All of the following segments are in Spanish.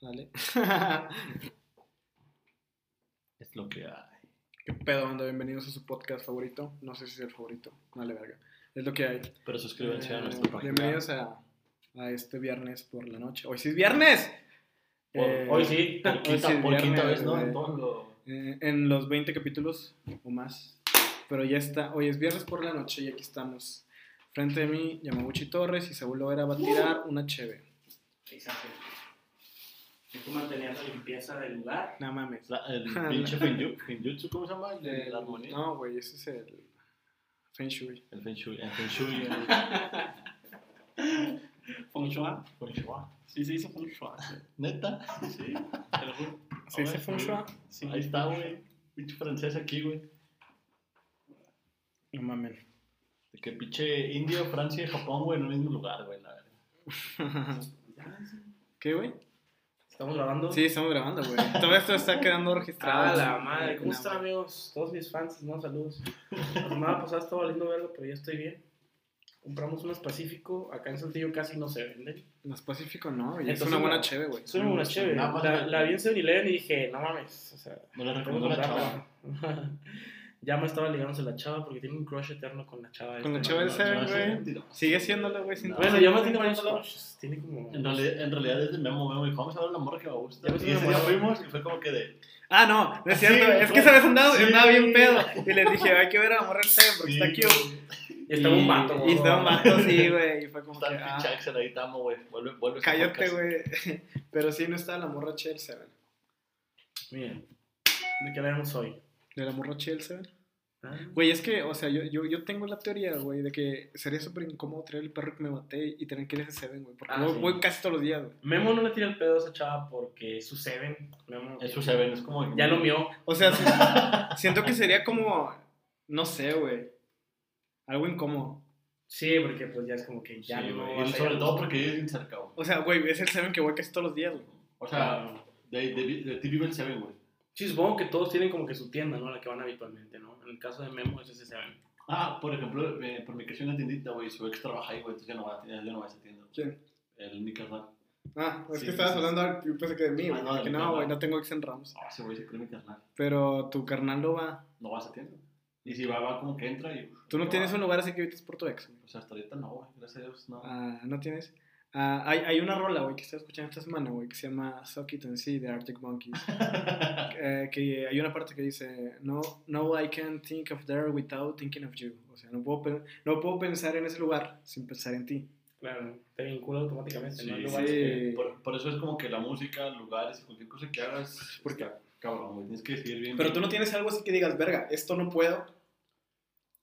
Dale. Es lo que hay. ¿Qué pedo, banda? Bienvenidos a su podcast favorito. No sé si es el favorito. Vale, verga. Es lo que hay. Pero suscríbanse a Eh, nuestra página. Bienvenidos a, a este viernes por la noche. Hoy sí es viernes. Por- Eh, hoy sí, por quinta, sí por quinta vez, ¿no? todo Eh, en los 20 capítulos o más. Pero ya está. Hoy es viernes por la noche y aquí estamos. Frente de mí, Yamaguchi Torres y Saúl Lovera va a tirar una cheve. Exacto. Tú mantenías la limpieza del lugar. No mames. la- el pinche Finju- Finjutsu, ¿cómo se llama? El de El- la armonía. no, güey, ese es el Feng Shui. El Feng Shui. El Feng Shui. El Feng Shui. Feng Shui. Sí, se hizo Feng Shui. Neta. Sí, te lo juro. ¿Se dice Feng Shui? Sí. Ahí está, güey. Pinche francés aquí, güey. No mames. De que pinche India, Francia y Japón, güey, en el mismo lugar, güey. la verdad. ¿Qué, güey? ¿Estamos grabando? Sí, estamos grabando, güey. Todo esto está quedando registrado. Ah, la madre. ¿Cómo No, están, amigos? Todos mis fans, no, saludos. La semana pasada estaba valiendo verga, pero ya estoy bien. Compramos unos Pacífico. Acá en Saltillo casi no se venden. Los Pacífico no, güey. Es una buena no. cheve, güey. Es una buena chévere. La, vi en 7-Eleven y dije, no mames. O sea, Me la recomendó la chava. ya me estaba ligándose la chava porque tiene un crush eterno con la chava. Con la esta. chava del No, Seven, no, no, güey. mentira. Sigue siéndolo, güey. No. Bueno, yo más tiene varios crushes. Tiene como. En realidad, en realidad es de Memo, Memo. Dijo, vamos a ver la morra que me gusta. Ya me Y ese día fuimos y fue como que de... Ah, no, no es Sí, cierto. es que esa vez andaba, sí. andaba bien pedo. Y les dije, hay que ver a la morra del Seven porque Sí, está cute. güey. Y estaba un vato, Y estaba un vato, sí, güey. Y fue como Está que, el ah, pinche Axel ahí, te amo, güey. Vuelve, vuelve. ese cállate, güey. Pero sí, no estaba la morra del Seven. Miren, ¿de qué hablaremos hoy? ¿De la morra del Seven? Ah, Güey, es que, o sea, yo, yo, yo tengo la teoría, güey, de que sería súper incómodo traer el perro que me maté y tener que ir a ese Seven, güey. Porque Ah, voy, sí. voy casi todos los días, güey. Memo no le tira el pedo a esa chava porque es su Seven. Memo Es su Seven, es como... ya lo mió. O sea, sí- siento que sería como, no sé, güey. Algo incómodo. Sí, porque pues ya es como que ya Sí, no. sobre todo porque es bien cerca, güey. O sea, güey, es el Seven que voy casi todos los días, güey. O sea, de, de, de ti vive el Seven, güey. Sí, supongo que todos tienen como que su tienda, ¿no? A la que van habitualmente, ¿no? En el caso de Memo es ese Seven. Ah, por ejemplo, eh, por mi soy una tiendita, güey, su ex trabaja ahí, güey, entonces ya no va, ya no va a esa tienda. ¿Quién? El mi carnal. Ah, es Sí, que estabas sí, hablando, yo pensé que de mí, Ah, güey. no, que no, güey, no tengo ex en Rams. Ah, ese güey se cree mi carnal. Pero tu carnal lo va. No va a esa tienda. Y si va, va como que entra y... Tú no va. tienes un lugar así que evites por tu ex, güey. Pues hasta ahorita no, güey, gracias a Dios, no. Ah, ¿no tienes? Ah, hay, hay una rola, güey, que estoy escuchando esta semana, güey, que se llama Suck It and See de Arctic Monkeys. Eh, que hay una parte que dice, no, no, I can't think of there without thinking of you. O sea, no puedo, pen- no puedo pensar en ese lugar sin pensar en ti. Claro, te vincula automáticamente, ¿no? Sí, Hay sí. que- Por, por eso es como que la música, lugares y cualquier cosa que hagas, Porque- cabrón, güey, tienes que decidir bien. Pero tú no tienes algo así que digas, verga, esto no puedo.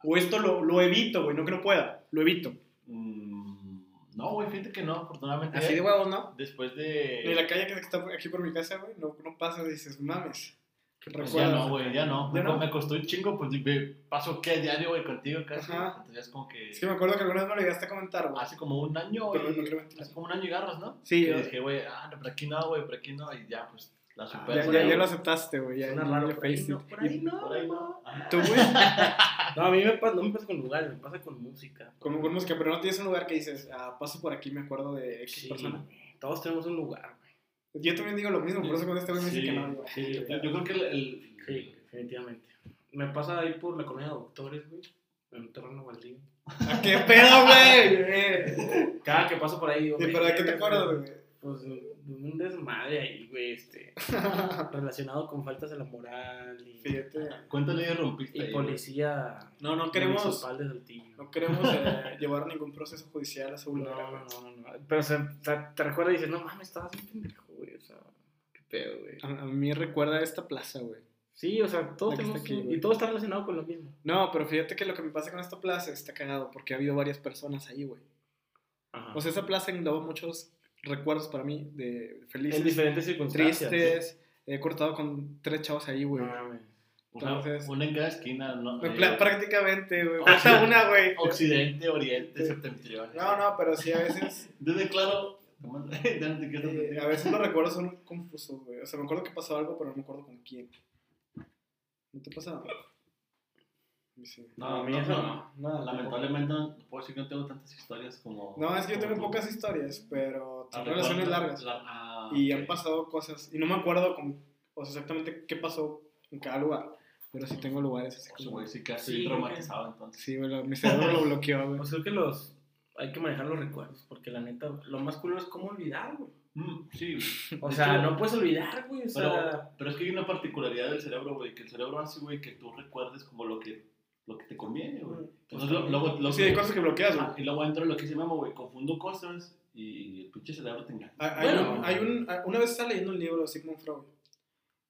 O esto lo, lo evito, güey, no que no pueda, lo evito. No, güey, fíjate que no, afortunadamente. Así de huevos, ¿no? Después de... Ni la calle que está aquí por mi casa, güey, no, no pasas y dices, mames. ¿Qué Pues ya no, güey, ya no. ¿Ya me, no? me costó un chingo, pues me paso que diario, güey, contigo casi. Ajá. Entonces es como que Es que me acuerdo que alguna vez me lo llegaste a comentar, güey. hace como un año, güey. hace como un año y garras, ¿no? Sí, Y dije, güey, ah, no, por aquí no, güey, por aquí no. Y ya, pues, la Ya, superas. ya, güey. ya lo aceptaste, güey. Ya, raro, por ahí no, por ahí Y no. Por ahí no. Ah. Tú, güey, No, a mí me pasa, no me pasa con lugares, me pasa con música. con, con música, pero no tienes un lugar que dices, ah, paso por aquí, me acuerdo de X Sí, persona. güey, todos tenemos un lugar, güey. Yo también digo lo mismo, por eso cuando este güey me dice que no, digo, Sí, Yo, yo creo que el... el- sí, definitivamente. Me pasa ahí por la colonia de doctores, güey. En un terreno baldío. ¿a qué pedo, güey? Cada que paso por ahí, digo, ¿Y pero de qué te "Verga, acuerdas, güey? Pues un desmadre ahí, güey, este. relacionado con faltas de la moral y, Fíjate. ¿Cuántas leyes rompiste y ahí, güey? policía. No, no queremos, municipal de Saltillo. no queremos eh, llevar ningún proceso judicial a su No, lugar. no, no, no, no. Pero se, te, te recuerda y dices, no mames, estabas bien pendejo, güey. O sea, qué pedo, güey. A, a mí recuerda esta plaza, güey. Sí, o sea, está tenemos aquí. Y todo está relacionado con lo mismo. No, pero fíjate que lo que me pasa con esta plaza está cagado porque ha habido varias personas ahí, güey. Ajá. O sea, esa plaza engloba muchos recuerdos para mí de felices, en diferentes circunstancias. tristes. He cortado con tres chavos ahí, güey. Entonces- una en cada esquina, ¿no? Eh, prácticamente, güey. o Falta sea, una, güey. Occidente, Oriente, Sí. Septentrión. No, no, pero sí, a veces. Desde claro. Eh, a veces los recuerdos son confusos, güey. O sea, me acuerdo que pasó algo, pero no me acuerdo con quién. ¿No te pasa? Sí. No, a mí no, eso no. no. Lamentablemente no puedo decir que no tengo tantas historias como. No, es que yo tengo tú. pocas historias, pero son relaciones largas. la- ah, Y han pasado cosas, y no me acuerdo con, o sea, exactamente qué pasó en cada lugar, pero sí tengo lugares así O sea, como... sí que- traumatizado entonces. Sí, mi cerebro lo bloqueó, güey. Pues creo que los. Hay que manejar los recuerdos, porque la neta, lo más cool es cómo olvidar, güey. Mm, sí, O sea, no puedes olvidar, güey. O Pero, sea, pero es que hay una particularidad del cerebro, güey, que el cerebro hace, güey, que tú recuerdes como lo que, lo que te conviene, güey. Entonces, lo- luego, luego- Sí, hay cosas que bloqueas, güey. Ah, y luego entra lo que dice Memo, güey, confundo cosas y el pinche cerebro te engaña. Hay, hay Bueno. un, hay un- una vez estaba leyendo un libro de Sigmund Freud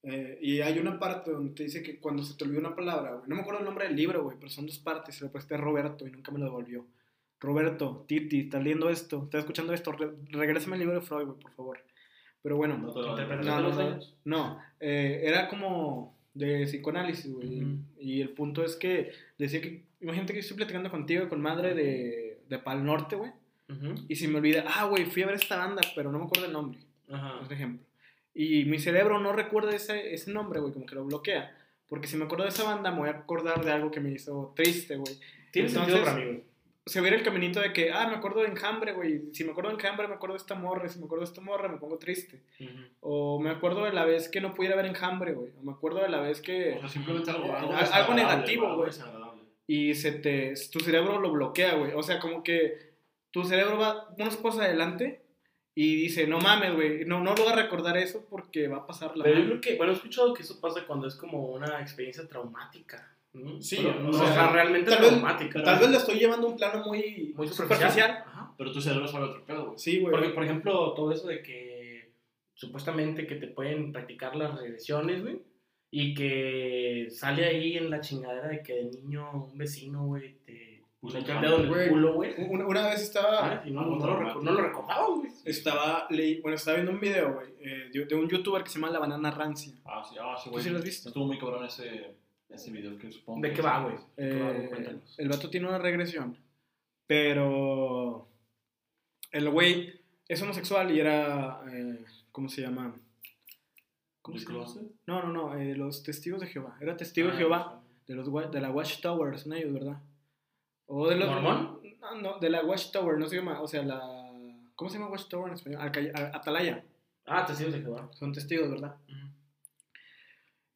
eh, y hay una parte donde te dice que cuando se te olvida una palabra, güey, no me acuerdo el nombre del libro, güey, pero son dos partes, se lo presté a Roberto y nunca me lo devolvió. Roberto, Titi, estás leyendo esto, estás escuchando esto, re- regrésame el libro de Freud, güey, por favor. Pero bueno, No lo- no, no, los no, años. no, eh, era como de psicoanálisis, güey. Ujú. Y el punto es que decía que, imagínate que estoy platicando contigo con madre de, de Pal Norte, güey. Ujú. Y si me olvida, ah, güey, fui a ver esta banda, pero no me acuerdo el nombre, Ajá. por ejemplo. Y mi cerebro no recuerda ese, ese nombre, güey, como que lo bloquea. Porque si me acuerdo de esa banda, me voy a acordar de algo que me hizo triste, güey. Tiene sentido para mí, güey. Se viera el caminito de que, ah, me acuerdo de Enjambre, güey. Si me acuerdo de Enjambre, me acuerdo de esta morra. Si me acuerdo de esta morra, me pongo triste. Ujú. O me acuerdo de la vez que no pudiera ver Enjambre, güey. O me acuerdo de la vez que... O sea, simplemente algo, algo, Algo negativo, güey. y se te, tu cerebro lo bloquea, güey. O sea, como que tu cerebro va unos pasos adelante y dice, no mames, güey, no, no lo voy a recordar eso porque va a pasar la Pero yo madre". creo que, bueno, he escuchado que eso pasa cuando es como una experiencia traumática. ¿No? Sí, Pero, o o sea, sea, realmente tal vez- traumática. Tal vez lo estoy llevando a un plano muy, muy superficial. superficial. Ajá. Pero tu cerebro sabe otro pedo, güey. Sí, güey. Porque, por ejemplo, todo eso de que supuestamente que te pueden practicar las regresiones, güey, y que sale ahí en la chingadera de que de niño un vecino, güey, te Puso el dedo en el culo, güey. Una, una vez estaba, Ah, y no, no, lo reco- no lo recordaba, güey. estaba, leí- bueno, estaba viendo un video, güey, eh, de, de un youtuber que se llama La Banana Rancia. Ah, sí, ah, sí, ¿Tú güey. sí lo has visto? Estuvo muy cabrón ese, ese video que supongo. ¿De qué va, güey? sí. ¿De qué va, güey? Eh, Cuéntanos. el vato tiene una regresión, pero el güey es homosexual y era, eh, ¿cómo se llama? ¿Cómo ¿De se llama? No, no, no, eh, los testigos de Jehová. Era testigo de Ah, Jehová, de, los, de la Watchtower, son ellos, ¿verdad? O de los... ¿Mormón? No, no, de la Watchtower, no se llama, o sea, la... ¿Cómo se llama Watchtower en español? Atalaya, Ah, testigos de Jehová. son testigos, ¿verdad? Ujú.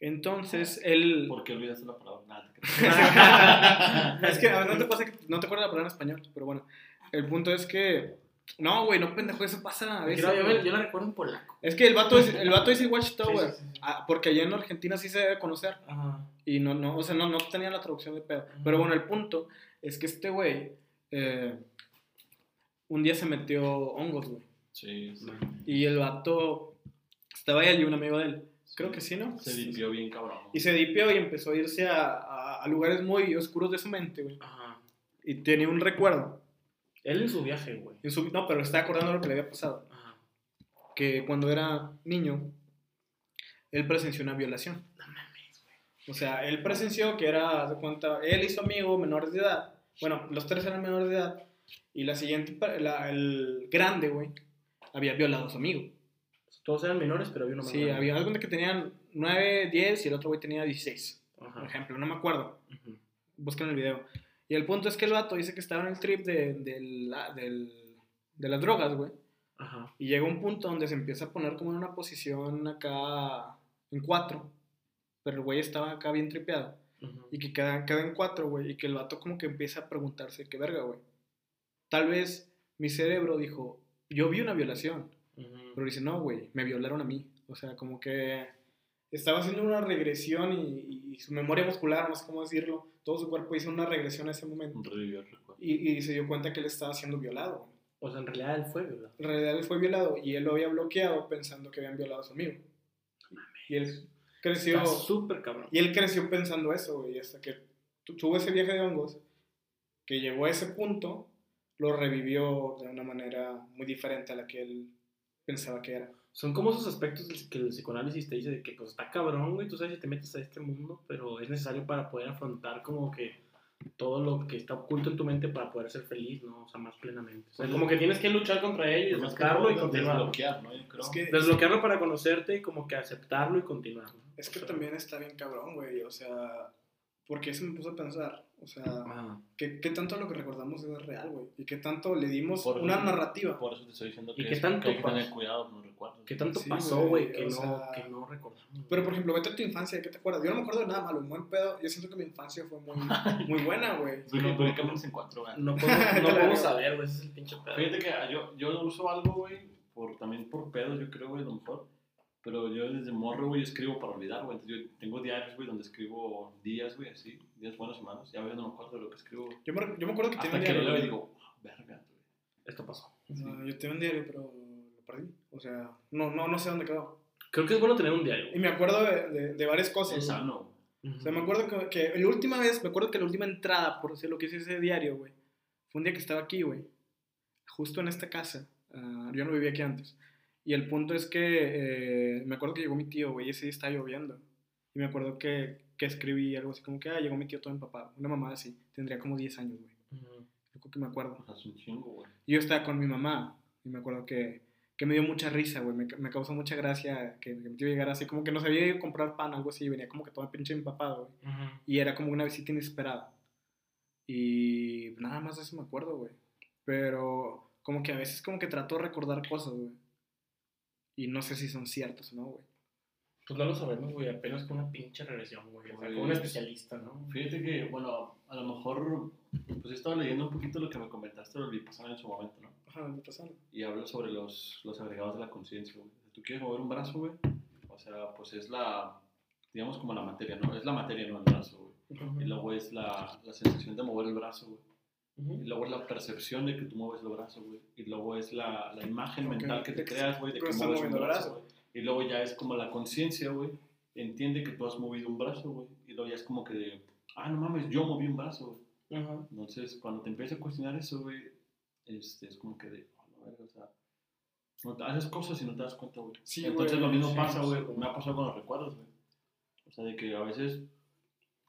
Entonces, él... ¿Por qué olvidaste la palabra? Nada, es que a ver, no te pasa que no te acuerdas la palabra en español, pero bueno, el punto es que... No, güey, no pendejo, eso pasa a veces. Yo, yo, yo la recuerdo en polaco. Es que el vato, es, el vato dice Watchtower, Sí, sí, sí. ah, porque allá en Argentina sí se debe conocer. Ajá. Y no, no, o sea, no, no tenía la traducción de pedo. Pero bueno, el punto es que este güey eh, un día se metió hongos, güey. Sí, sí. Y el vato estaba él y un amigo de él. Creo que sí, ¿no? Se limpió bien cabrón. Y se dipió y empezó a irse a, a- a lugares muy oscuros de su mente, güey. Ajá. Y tenía un recuerdo. Él en su viaje, güey. En su- no, pero estaba acordando lo que le había pasado. Ajá. Que cuando era niño, él presenció una violación. No mames, güey. O sea, él presenció que era, de cuenta, él y su amigo menores de edad. Bueno, los tres eran menores de edad. Y la siguiente, la- el grande, güey, había violado a su amigo. Todos eran menores, pero había uno más Sí, grande. había algo que tenían 9, 10 y el otro güey tenía 16, por Ajá. ejemplo, no me acuerdo. Ujú. Busquen el video. Y el punto es que el vato dice que estaba en el trip de, del- la- del- de las drogas, güey. Ajá. Y llega un punto donde se empieza a poner como en una posición acá en cuatro. Pero el güey estaba acá bien tripeado. Y que queda, queda en cuatro, güey. Y que el vato como que empieza a preguntarse, ¿qué verga, güey? Tal vez mi cerebro dijo, yo vi una violación. Pero dice, no, güey, me violaron a mí. O sea, como que estaba haciendo una regresión y, y su memoria muscular, no sé cómo decirlo, todo su cuerpo hizo una regresión a ese momento. Revivió el recuerdo. Y, y se dio cuenta que él estaba siendo violado. O sea, en realidad él fue, ¿verdad? En realidad él fue violado y él lo había bloqueado pensando que habían violado a su amigo. Y él creció, súper cabrón. y él creció pensando eso, güey, hasta que tu- tuvo ese viaje de hongos, que llegó a ese punto, lo revivió de una manera muy diferente a la que él pensaba que era. Son como esos aspectos que el psicoanálisis te dice de que pues está cabrón, güey, tú sabes si te metes a este mundo, pero es necesario para poder afrontar como que todo lo que está oculto en tu mente para poder ser feliz, ¿no? O sea, más plenamente. O sea, como que tienes que luchar contra ello y Pues desbloquearlo y continuar. Desbloquear, ¿no? Yo creo. Es que, Desbloquearlo para conocerte y como que aceptarlo y continuar. ¿no? es que O sea, también está bien cabrón, güey, o sea, Porque eso me puso a pensar, o sea, Ajá. ¿qué, qué tanto lo que recordamos es real, güey? ¿Y qué tanto le dimos Por eso- una narrativa? Por eso te estoy diciendo ¿Y que, qué es- tanto que hay que tener pasó? cuidado con los recuerdos. ¿Qué tanto Sí, pasó, güey, que, no, sea, que no recordamos? Pero, por ejemplo, vete a tu infancia, ¿qué te acuerdas? Yo no me acuerdo de nada malo, un buen pedo. Yo siento que mi infancia fue muy, muy buena, güey. No, cámaras en cuatro, güey. no podemos, no podemos saber, güey, ese es el pinche pedo. Fíjate que ah, yo, yo uso algo, güey, por, también por pedos, yo creo, güey, a lo mejor. Pero yo desde morro, güey, escribo para olvidar, güey. Entonces yo tengo diarios, güey, donde escribo días, güey, así, días buenos y malos. Ya a veces no me acuerdo de lo que escribo. Yo me, yo me acuerdo que Hasta tenía que un lo diario. leo y digo, "Ah, verga, güey. Esto pasó. No, yo tenía un diario, pero lo perdí. O sea, no, no, no sé dónde quedó. Creo que es bueno tener un diario. Y me acuerdo de, de, de varias cosas. Es sano, güey. O sea, me acuerdo que, que la última vez, me acuerdo que la última entrada, por decir lo que hice ese diario, güey, fue un día que estaba aquí, güey, justo en esta casa. Ah, yo no vivía aquí antes. Y el punto es que eh, me acuerdo que llegó mi tío, güey, y ese día estaba lloviendo. Y me acuerdo que, que escribí algo así como que, ah, llegó mi tío todo empapado. Una mamá así, tendría como 10 años, güey. Ujú. Yo creo que me acuerdo. Es un chingo, güey. Y yo estaba con mi mamá y me acuerdo que, que me dio mucha risa, güey. Me, me causó mucha gracia que, que mi tío llegara así, como que nos había ido a comprar pan, algo así, y venía como que todo pinche empapado, güey. Ujú. Y era como una visita inesperada. Y nada más de eso me acuerdo, güey. Pero como que a veces como que trato de recordar cosas, güey. Y no sé si son ciertas o no, güey. Pues no lo sabemos, güey, apenas con una pinche regresión, güey. O sea, con un especialista, ¿no? Fíjate que, bueno, a lo mejor, pues he estado leyendo un poquito lo que me comentaste del Vipassana en su momento, ¿no? Ajá, me pasaron. y habla sobre los, los agregados de la conciencia. güey. Si tú quieres mover un brazo, güey, o sea, pues es la, digamos como la materia, ¿no? Es la materia, no el brazo, güey. Y luego es la, la sensación de mover el brazo, güey. Y luego es la percepción de que tú mueves el brazo, güey. Y luego es la, la imagen mental que te creas, güey, de que mueves un brazo, güey. Y luego ya es como la conciencia, güey, entiende que tú has movido un brazo, güey. Y luego ya es como que, de, ah, no mames, yo moví un brazo, güey. Entonces, cuando te empiezas a cuestionar eso, güey, este, es como que de, oh, verga, o sea, no te haces cosas y no te das cuenta, güey. Sí, Entonces, lo mismo sí, pasa, güey. me ha pasado con los recuerdos, güey. O sea, de que a veces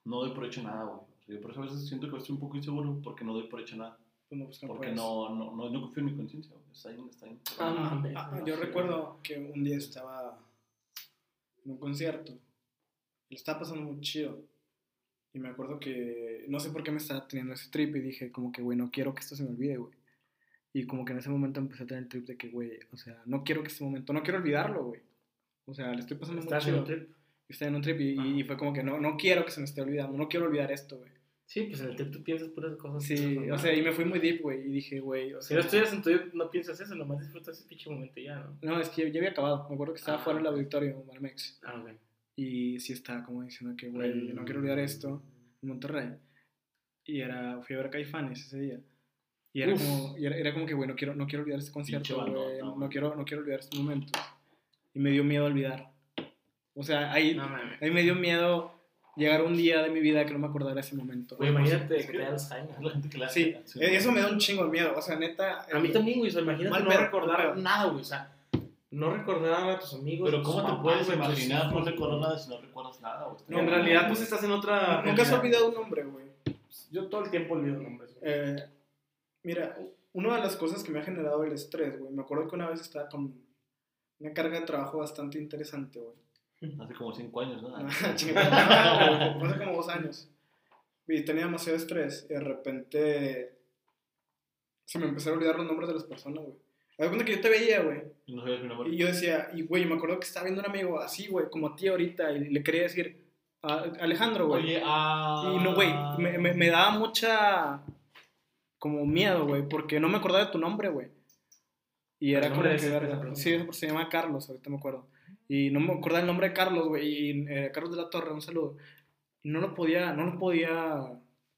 no doy por hecho nada, güey. Yo por eso a veces siento que estoy un poco inseguro porque no doy por hecho nada. Pues no, pues no Porque no, no, no, no confío en mi conciencia. Está ahí, está ahí. Ah, mames. Ah, no yo recuerdo que un día estaba en un concierto lo estaba pasando muy chido. Y me acuerdo que no sé por qué me estaba teniendo ese trip y dije como que, güey, no quiero que esto se me olvide, güey. Y como que en ese momento empecé a tener el trip de que, güey, o sea, no quiero que este momento, no quiero olvidarlo, güey. O sea, le estoy pasando muy ¿Estás en chido. un trip? Estaba en un trip y, y- fue como que no, no quiero que se me esté olvidando, no quiero olvidar esto, güey. Sí, pues en el trip tú piensas puras cosas. Sí, o sea, y me fui muy deep, güey, y dije, güey, o Si sea... no estuvieras en tu no piensas eso, nomás disfrutas ese pinche momento ya, ¿no? No, es que ya había acabado. Me acuerdo que estaba Ah, fuera del auditorio, Marmex. Ah, ok. Y sí estaba como diciendo que, güey, no quiero olvidar esto en Monterrey. Y era, fui a ver a Caifanes ese día. Y era, Uf. como, y era, era como que, güey, no quiero, no quiero olvidar este concierto, güey. güey. No quiero, no quiero olvidar este momento. Y me dio miedo olvidar. O sea, ahí, No ahí me dio miedo llegar un día de mi vida que no me acordara ese momento. Güey, imagínate Es que te da Alzheimer. La gente que le Sí, hace. eh, eso me da un chingo de miedo. O sea, neta. A mí también, güey. O sea, imagínate Mal no pedo, recordar nada, güey. O sea, no recordar a tus amigos. Pero ¿cómo te puedes imaginar no recordar nada si no recuerdas nada? güey? No, en realidad, pues estás en otra. Nunca has olvidado un nombre, güey. Yo todo el tiempo olvido nombres. güey. Eh, mira, una de las cosas que me ha generado el estrés, güey. Me acuerdo que una vez estaba con una carga de trabajo bastante interesante, güey. Hace como 5 años, ¿no? Ah, no, Hace como dos años. Y tenía demasiado estrés. Y de repente se me empezaron a olvidar los nombres de las personas, güey. Me cuenta que yo te veía, güey. Y no sabías mi nombre. Y yo decía, y güey, me acuerdo que estaba viendo un amigo así, güey, como a ti ahorita. Y le quería decir, a Alejandro, güey. Oye, ah. Y no, güey, me, me, me daba mucha como miedo, güey, porque no me acordaba de tu nombre, güey. Y era como que, ese- verga, sí, se llama Carlos, ahorita me acuerdo. Y no me acordaba el nombre de Carlos, güey, y eh, Carlos de la Torre, un saludo. Y no lo podía, no lo podía,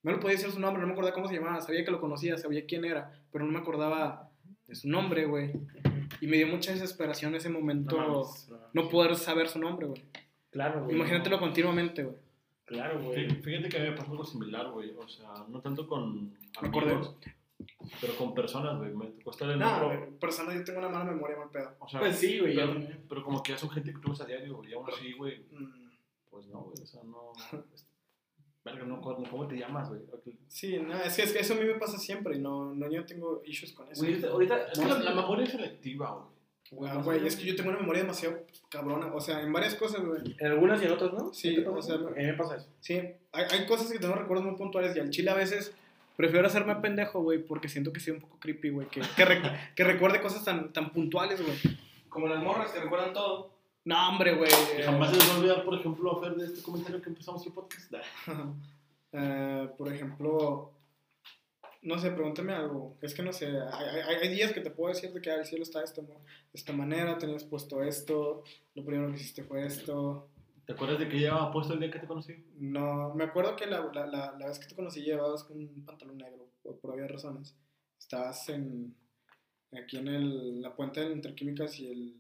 no le podía decir su nombre, no me acordaba cómo se llamaba, sabía que lo conocía, sabía quién era, pero no me acordaba de su nombre, güey. Y me dio mucha desesperación ese momento, no, mames, no. poder saber su nombre, güey. Claro, güey. Imagínatelo no. continuamente, güey. Claro, güey. Fíjate que a mí me pasó algo similar, güey. O sea, no tanto con Me acordé. amigos, pero con personas, güey. Me tocó estar en No, güey, persona, yo tengo una mala memoria, mal pedo. O sea, Pues sí, güey. pero, pero como que ya son gente que tú ves a diario, güey. Y aún así, güey, Mm. pues no, güey. O sea, no. pues, Verga, no, ¿cómo cómo te llamas, güey? Sí, no, es que, es que eso a mí me pasa siempre y no, no yo tengo issues con eso. Güey, ahorita-. Es que la, la memoria es selectiva, güey. Ah, güey, es que yo tengo una memoria demasiado cabrona. O sea, en varias cosas, güey. En algunas y en otras, ¿no? Sí, ¿Qué te o sea, a mí me pasa eso. Sí, hay, hay cosas que tengo recuerdos muy puntuales y al chile a veces prefiero hacerme pendejo, güey, porque siento que soy un poco creepy, güey. Que, que, re- que recuerde cosas tan, tan puntuales, güey. Como las morras que recuerdan todo. No, hombre, güey. Jamás se les va a olvidar, por ejemplo, Fer, de este comentario que empezamos el podcast. Eh, por ejemplo, no sé, pregúntame algo. Es que no sé, hay, hay, hay días que te puedo decir de que ah, el cielo está de esta, de esta manera, tenías puesto esto, lo primero que hiciste fue esto. ¿Te acuerdas de que llevaba puesto el día que te conocí? No, me acuerdo que la, la, la, la vez que te conocí llevabas un pantalón negro, por, por obvias razones. Estabas en, aquí en el, la puente entre químicas y el,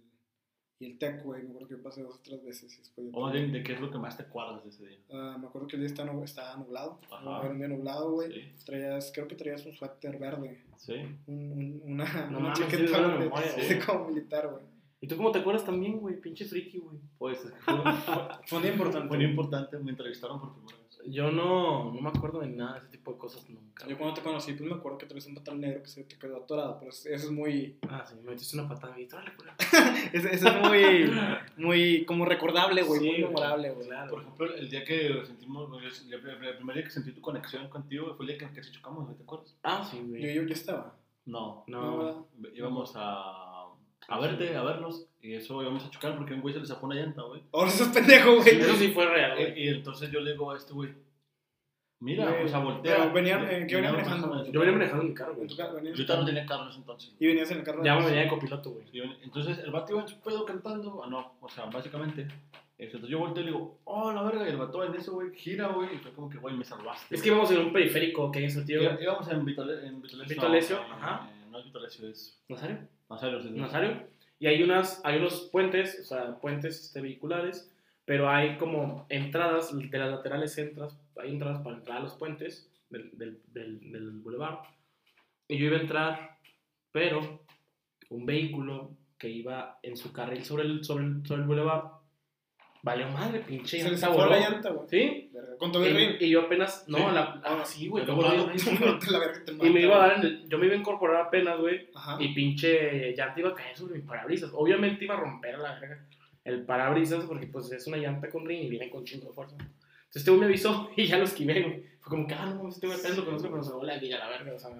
y el TEC, güey. Me acuerdo que yo pasé dos o tres veces y después... ya O te- de, de qué es lo que más te acuerdas de ese día. Ah, me acuerdo que el día estaba, estaba nublado. Ajá. Era un día nublado, güey. Sí, Traías, creo que traías un suéter verde. sí. Un, un- una, No una chaqueta tienes buena de- memoria, de, güey. como militar, güey. ¿Y tú cómo te acuerdas también, güey? Pinche friki, güey. Pues es que fue, fue, día importante. fue muy importante. Me entrevistaron por primera vez. Yo no, no me acuerdo de nada de ese tipo de cosas nunca. Yo cuando te conocí, pues me acuerdo que traes un pantalón negro que se te quedó atorado, pero eso es muy... Ah, sí, me metiste una patada y. Eso, eso es muy, muy como recordable, güey, Sí, muy memorable, güey. Claro. Por ejemplo, el día que sentimos, güey, el, primer día que sentí tu conexión contigo fue el día que casi chocamos, ¿no ¿te acuerdas? Ah, sí, Yo, güey. yo, yo estaba. No. No, Íbamos a, a verte, a vernos, y eso íbamos a chocar porque un güey se le zafó una llanta, güey. Ahora sos pendejo, güey. eso sí fue real, Y, güey. y entonces yo le digo a este güey, mira, Güey, o sea, voltea. pero venían- Y- eh, ¿qué y venían veníamos manejando? Yo venía manejando en mi carro, En güey. Yo no tenía carro en ese entonces. Y venías en el carro. de Ya me venía de copiloto, güey. Y Entonces el vato iba en su pedo cantando, ah, no, o sea, básicamente. este, Entonces yo volteo y le digo, oh, la verga, y el vato en eso, güey, gira, güey, y fue como que, güey, me salvaste. Es que íbamos en un periférico que hay en Saltillo. Íbamos en Vitale- en Vitolesio. Vitolesio, no, eh, ajá. No es Vitolesio, es ¿Nazario? Nazario. Nazario. Y hay, unas, hay unos puentes, o sea, puentes este, vehiculares, pero hay como entradas, de las laterales entras, hay entradas para entrar a los puentes del, del, del, del boulevard. Y yo iba a entrar, pero un vehículo que iba en su carril sobre el, sobre el, sobre el boulevard, valió madre, pinche Se llanta voló. la llanta, güey. ¿Sí? Verga, Con todo el ring. Y, yo apenas, no, Sí. la, ah, sí, güey, todo el ring. Y me iba a güey. dar en el, yo me iba a incorporar apenas, güey, Ajá. y pinche llanta iba a caer sobre mi parabrisas. Obviamente iba a romper la verga el parabrisas porque pues es una llanta con ring y viene con chingo de fuerza. Entonces este güey me avisó y ya lo esquivé, güey. Fue como que, ah, no este güey apenas lo conozco, pero se voló la vida a la verga, o sea.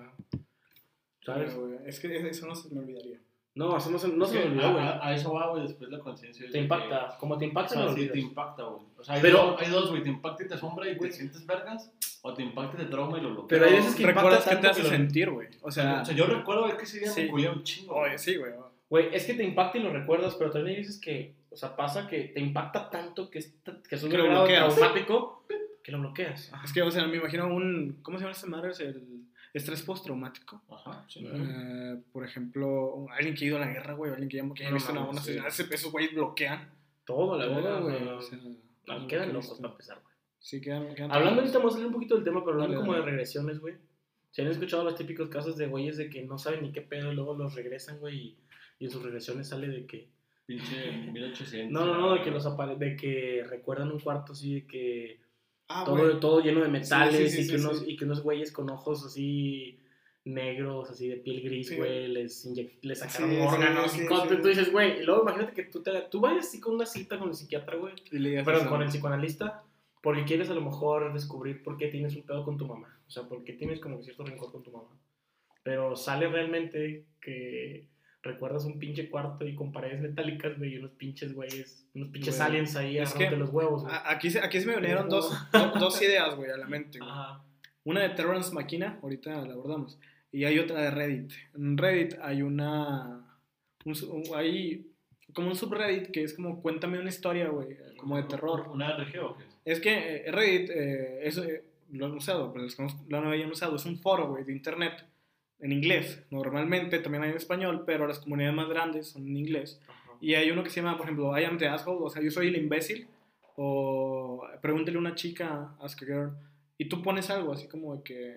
¿Sabes? Pero, güey, Es que eso no se me olvidaría. No, eso no se, no se me que olvidó, a, güey. a- a eso va, güey, después la conciencia. Te impacta. Como te que- impacta, o sea, sí, te impacta, güey. O sea, hay, Pero- dos, hay dos, güey, te impacta y te asombra y te sientes vergas, o te impacta y te trauma y lo bloquea. Pero hay veces que recuerdas impacta qué te hace que lo- sentir, güey. O sea, o sea, yo recuerdo que ese día Sí. me culé un chingo. oye, sí, güey. Güey, es que te impacta y lo recuerdas, pero también hay veces que, o sea, pasa que te impacta tanto que es, que es un Que grado bloqueas. traumático que lo bloqueas. Ajá. Es que, o sea, me imagino un. ¿Cómo se llama esta madre? Es el estrés postraumático. Ajá, sí. Eh, por ejemplo, alguien que ha ido a la guerra, güey, alguien que ya, que haya No visto una, sí. esos güeyes bloquean Todo, la todo, verdad, güey. O sea, No, quedan locos visto. para empezar, güey. Sí, quedan. quedan Hablando ahorita, vamos a salir un poquito del tema, pero hablando Dale, como de regresiones, güey. ¿Se han escuchado los típicos casos de güeyes de que no saben ni qué pedo y luego los regresan, güey? Y, y en sus regresiones sale de que... Pinche 1800. No, no, no, de que, los apare- de que recuerdan un cuarto así de que... Ah, todo, güey. todo lleno de metales Sí, sí, sí, y, que unos, y que unos güeyes con ojos así negros, así de piel gris, güey, les, les sacaron órganos y cosas. Tú dices, güey, y luego imagínate que tú, te, tú vayas así con una cita con el psiquiatra, güey, pero con el psicoanalista, porque quieres a lo mejor descubrir por qué tienes un pedo con tu mamá. O sea, por qué tienes como cierto rencor con tu mamá. Pero sale realmente que recuerdas un pinche cuarto y con paredes metálicas, güey, y unos pinches güeyes, unos pinches Güey, aliens ahí que- los huevos, güey. Aquí se, aquí se me vinieron dos, do- dos ideas, güey, a la mente. güey. Ajá. Una de Terrence McKenna, ahorita la abordamos. Y hay otra de Reddit. En Reddit hay una. un hay como un subreddit que es como cuéntame una historia, güey, como de terror. ¿Una RG o qué? Es que eh, Reddit, eh, eso eh, lo han usado, pero los que no lo habían usado, es un foro, güey, de internet en inglés. Normalmente también hay en español, pero las comunidades más grandes son en inglés. Ajá. Y hay uno que se llama, por ejemplo, I am the asshole, o sea, yo soy el imbécil. O pregúntele a una chica, ask a girl. Y tú pones algo así como de que,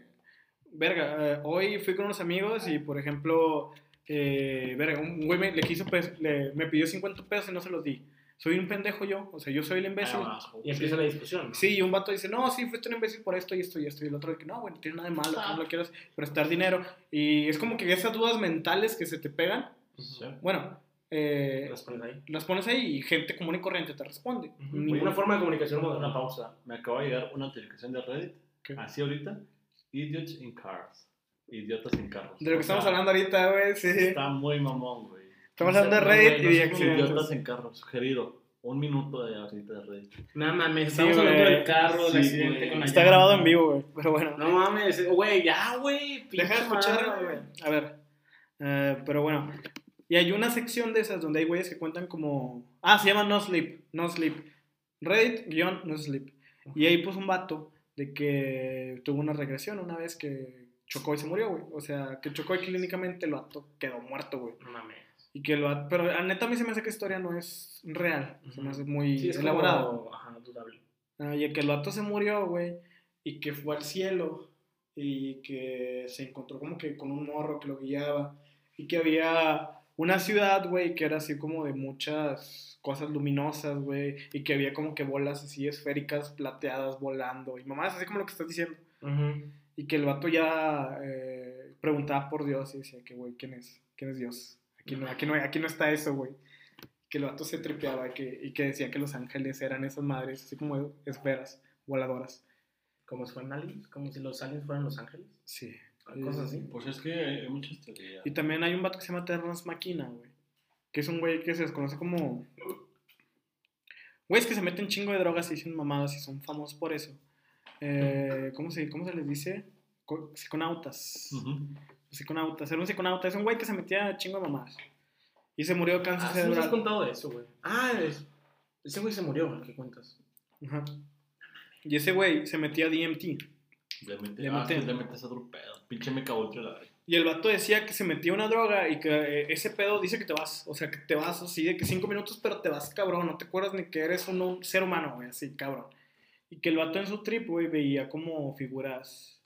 verga, eh, hoy fui con unos amigos y, por ejemplo, eh, verga, un güey me, le quiso, pes- le- me pidió 50 pesos y no se los di. Soy un pendejo yo, o sea, yo soy el imbécil. Ah, Y empieza la discusión. ¿no? Sí, y un vato dice, no, sí, fuiste un imbécil por esto y esto y esto. Y el otro dice, no, güey, no tiene nada de malo, tú no le quieres prestar dinero. Y es como que esas dudas mentales que se te pegan. Sí. Bueno, eh, Las pones ahí. las pones ahí y gente común y corriente te responde. Ujú. Ningún- Una forma de comunicación Una moderna. pausa. Me acaba de llegar una notificación de Reddit. ¿Qué? Así ahorita. Idiots in cars. Idiotas en carros. De lo que O estamos sea, hablando ahorita, güey, sí. Está muy mamón, güey. Estamos hablando de No, Reddit y de accidentes. Idiotas en carros. Sugerido. Un minuto de ahorita de Reddit. No mames, Sí, estamos hablando güey. del carro, del Sí, accidente güey. con la Está llanta. grabado en vivo, güey. Pero bueno. No mames, güey, ya, güey. Deja de pinche escucharlo, madre. güey. A ver. eh, pero bueno. Y hay una sección de esas donde hay güeyes que cuentan como. Ah, se llama No Sleep. No Sleep. Reddit guion No Sleep. Y ahí puso un vato de que tuvo una regresión una vez que chocó y se murió, güey. O sea, que chocó y clínicamente el vato quedó muerto, güey. No mames. Y que lo Pero la neta a mí se me hace que esta historia no es real. Se me hace muy Sí, es elaborada. como, ajá, dudable. Ah, y que el vato se murió, güey, y que fue al cielo, y que se encontró como que con un morro que lo guiaba, y que había una ciudad, güey, que era así como de muchas cosas luminosas, güey, y que había como que bolas así esféricas plateadas volando, y mamás, así como lo que estás diciendo, y que el vato ya eh, preguntaba por Dios y decía que, güey, ¿quién es? ¿Quién es Dios? Aquí no, aquí no, aquí no está eso, güey. Que el vato se tripeaba y que, y que decía que los ángeles eran esas madres, así como esferas voladoras. Como si fueran aliens, como si los aliens fueran los ángeles. Sí. Cosas así. Pues es que hay, muchas teorías. Y también hay un vato que se llama Terrence Maquina, güey. Que es un güey que se desconoce como. Güeyes que se meten chingo de drogas y dicen mamadas y son famosos por eso. Eh, ¿cómo, se, ¿Cómo se les dice? Co- Psiconautas. Ujú. Psiconautas. Era un psiconauta. Es un güey que se metía chingo de mamadas. Y se murió de cáncer Ah, sí nos has cerebral. contado de eso, güey. Ah, es- ese güey se murió, ¿el que cuentas? Ajá. Y ese güey se metía DMT. Le metes, Le ah, meten. sí, le metes otro pedo. Pinche me cagó la. Y el vato decía que se metía una droga y que eh, ese pedo dice que te vas. O sea, que te vas así de que cinco minutos, pero te vas cabrón. No te acuerdas ni que eres un, un ser humano, güey, así, cabrón. Y que el vato en su trip, güey, veía como figuras.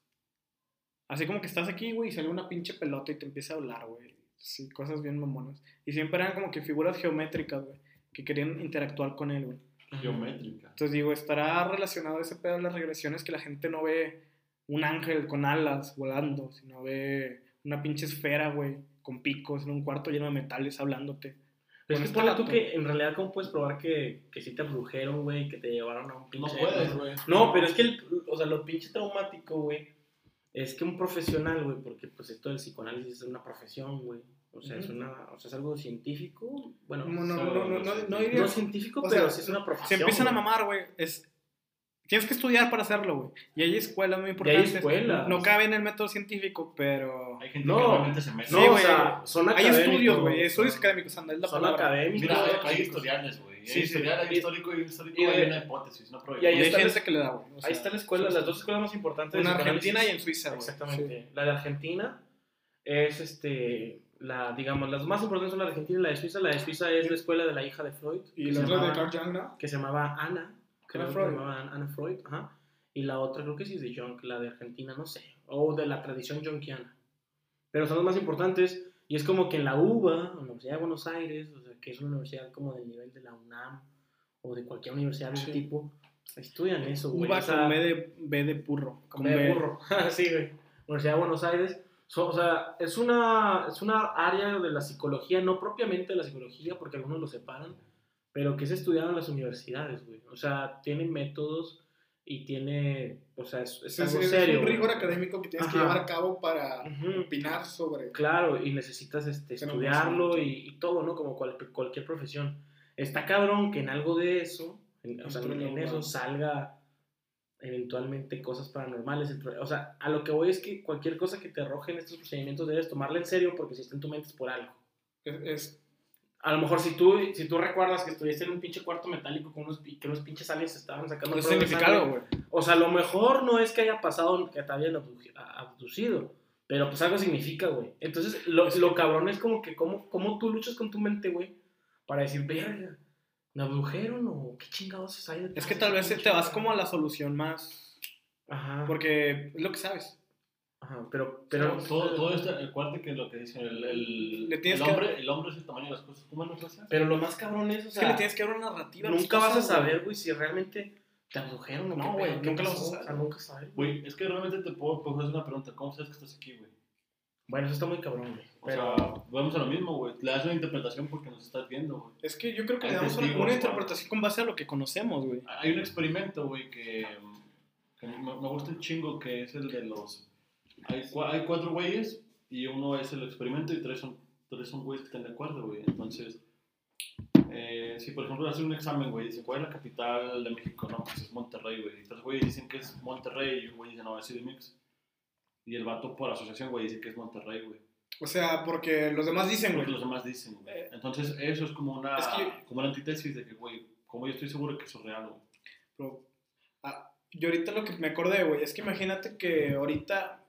Así como que estás aquí, güey, y sale una pinche pelota y te empieza a hablar, güey. Sí, cosas bien mamonas. Y siempre eran como que figuras geométricas, güey, que querían interactuar con él, güey. Geométrica. Entonces digo, estará relacionado ese pedo de las regresiones que la gente no ve un ángel con alas volando, sino ve una pinche esfera, güey, con picos en un cuarto lleno de metales hablándote. Pero es que este ponle tú que en realidad, ¿cómo puedes probar que, que sí te abdujeron, güey? Que te llevaron a un No pinche. puedes, güey. No, pero es que, el- o sea, lo pinche traumático, güey, es que un profesional, güey, porque pues esto del psicoanálisis es una profesión, güey. O sea, es una, o sea, es algo científico. Bueno, No, no, no, no, no, no, diría- no científico, o pero sí es una Se profesión. empiezan a güey. mamar, güey, es... Tienes que estudiar para hacerlo, güey. Y hay escuelas muy hay importantes. escuelas. No cabe en el método científico, pero... Hay gente No. que realmente se mete. Sí, No, o güey. sea, son Hay académicos. estudios, güey, estudios académicos, anda, es la Son palabra. académicos. Mira, hay, hay Sí, historiales, güey. Sí, sí. historial, hay Y- histórico y histórico y hay una hipótesis, una y Y probabilidad. ahí está gente la- que le da, güey. o sea, Ahí está la escuela, las dos escuelas más importantes. psicoanálisis. argentina y en Suiza, güey. Exactamente. Sí. La de Argentina es, este, la, digamos, las más importantes son la de Argentina y la de Suiza. La de Suiza es la escuela de la hija de Freud. Y que la se otra de Carl Jung, ¿no? que se llamaba Ana. Creo que Freud. se llamaba Ana Freud, ajá. Y la otra creo que sí es de Jung, la de Argentina, no sé. O de la tradición junkiana. Pero son las más importantes. Y es como que en la UBA, Universidad de Buenos Aires, o sea, que es una universidad como del nivel de la UNAM o de cualquier universidad de ese tipo, estudian eso, güey. Sea, con B de, B de purro. con B de burro. sí, güey. Universidad de Buenos Aires. So- o sea, es una, es una área de la psicología, no propiamente de la psicología, porque algunos lo separan, pero que es estudiado en las universidades, güey. O sea, tiene métodos y tiene, o sea, es, es Sí, algo sí, serio. es un rigor académico que tienes que llevar a cabo para opinar sobre. Claro, y necesitas este, estudiarlo y, y todo, ¿no? Como cual- cualquier profesión. Está cabrón que en algo de eso, en, o sea, en, eso salga eventualmente cosas paranormales. O sea, a lo que voy es que cualquier cosa que te arroje en estos procedimientos debes tomarla en serio porque si está en tu mente es por algo. Es, es- A lo mejor si tú, si tú recuerdas que estuviste en un pinche cuarto metálico con unos, que unos pinches aliens estaban sacando es de significado, güey. o sea, a lo mejor no es que haya pasado que te habían abducido, pero pues algo significa, güey. Entonces, lo, Es lo cabrón es como que cómo, cómo tú luchas con tu mente, güey, para decir, verga, ¿me abdujeron o qué chingados hay detrás Es que tal vez te vas madre?" como a la solución más. Ajá, Porque es lo que sabes. Ajá, pero, pero... Pero todo, todo esto, acuérdate que lo que dicen, el, el, Le tienes el, que- hombre, el hombre es el tamaño de las cosas. ¿Cómo no? Pero lo más cabrón es, o Es que sea, le tienes que dar una narrativa. nunca vas a saber, güey. si realmente te abdujeron o No, güey, nunca lo vas a saber. O sea, nunca sabes. Güey, es que realmente te puedo, hacer una pregunta. ¿Cómo sabes que estás aquí, güey? Bueno, eso está muy cabrón, güey. O Pero. sea, vamos a lo mismo, güey. Le das una interpretación porque nos estás viendo, güey. Es que yo creo que le damos una, una interpretación con base a lo que conocemos, güey. Hay un experimento, güey, que, que me, me gusta un chingo, que es el de los... Hay, cua- hay cuatro güeyes y uno es el experimento y tres son, tres son güeyes que están de acuerdo, güey. Entonces, eh, si por ejemplo hacen un examen, güey, dicen, ¿cuál es la capital de México? No, pues es Monterrey, güey. Y tres güeyes dicen que es Monterrey y un güey dice, no, es CDMX. Y el vato por asociación, güey, dice que es Monterrey, güey. O sea, porque los demás dicen, güey. los demás dicen, güey. Eh, Entonces, eso es como una, es que- como una antítesis de que, güey, como yo estoy seguro que eso es real, güey. Pero, ah, yo ahorita lo que me acordé, güey, es que imagínate que ahorita,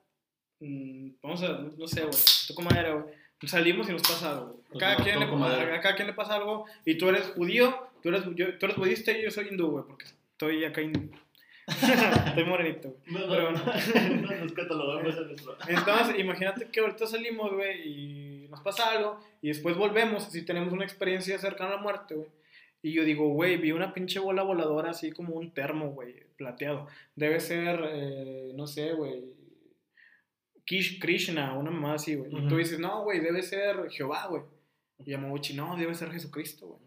mm, vamos a, no sé, güey, tú como era, güey, salimos y nos pasa algo. A cada, Toco- quien le, toco madera. a, a cada quien le pasa algo y tú eres judío, tú eres, yo- tú eres budista y yo soy hindú, güey, porque estoy acá hindú. estoy morenito, güey. No, Pero no, bueno. no, nos catalogamos en nuestro. Entonces, imagínate que ahorita salimos, güey, y nos pasa algo, y después volvemos, si tenemos una experiencia cercana a la muerte, güey. Y yo digo, güey, vi una pinche bola voladora así como un termo, güey, plateado. Debe ser, eh, no sé, güey, Kish, Krishna, una mamá así, güey. Y tú dices, no, güey, debe ser Jehová, güey. Y Yamauchi, no, debe ser Jesucristo, güey.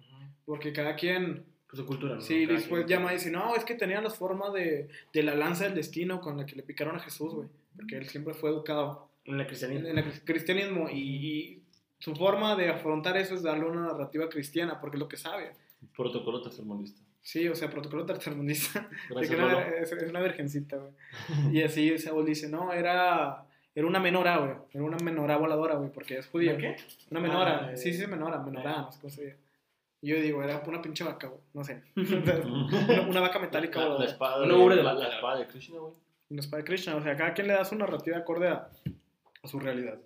Porque cada quien, Pues su cultura, ¿no? sí, Cada después llama y dice, no, es que tenía las formas de, de la lanza del destino con la que le picaron a Jesús, güey. Porque él siempre fue educado En el cristianismo. en el cristianismo y, y su forma de afrontar eso es darle una narrativa cristiana porque es lo que sabe. Protocolo tercermundista. Sí, o sea, protocolo tercermundista. Gracias, que una- es, es una virgencita, güey. Y así Saúl dice, no, era, era una menora, güey. Era una menora voladora, güey, porque es judía. ¿Una qué? Una menora. Ah, sí, sí, menora, menorá, no sé cómo se yo digo, era una pinche vaca, güey. No sé. una, una vaca metálica La, la voladora. espada Un de, de la, la espada de Krishna, güey. Una espada de Krishna. O sea, cada quien le da su narrativa acorde a, a su realidad.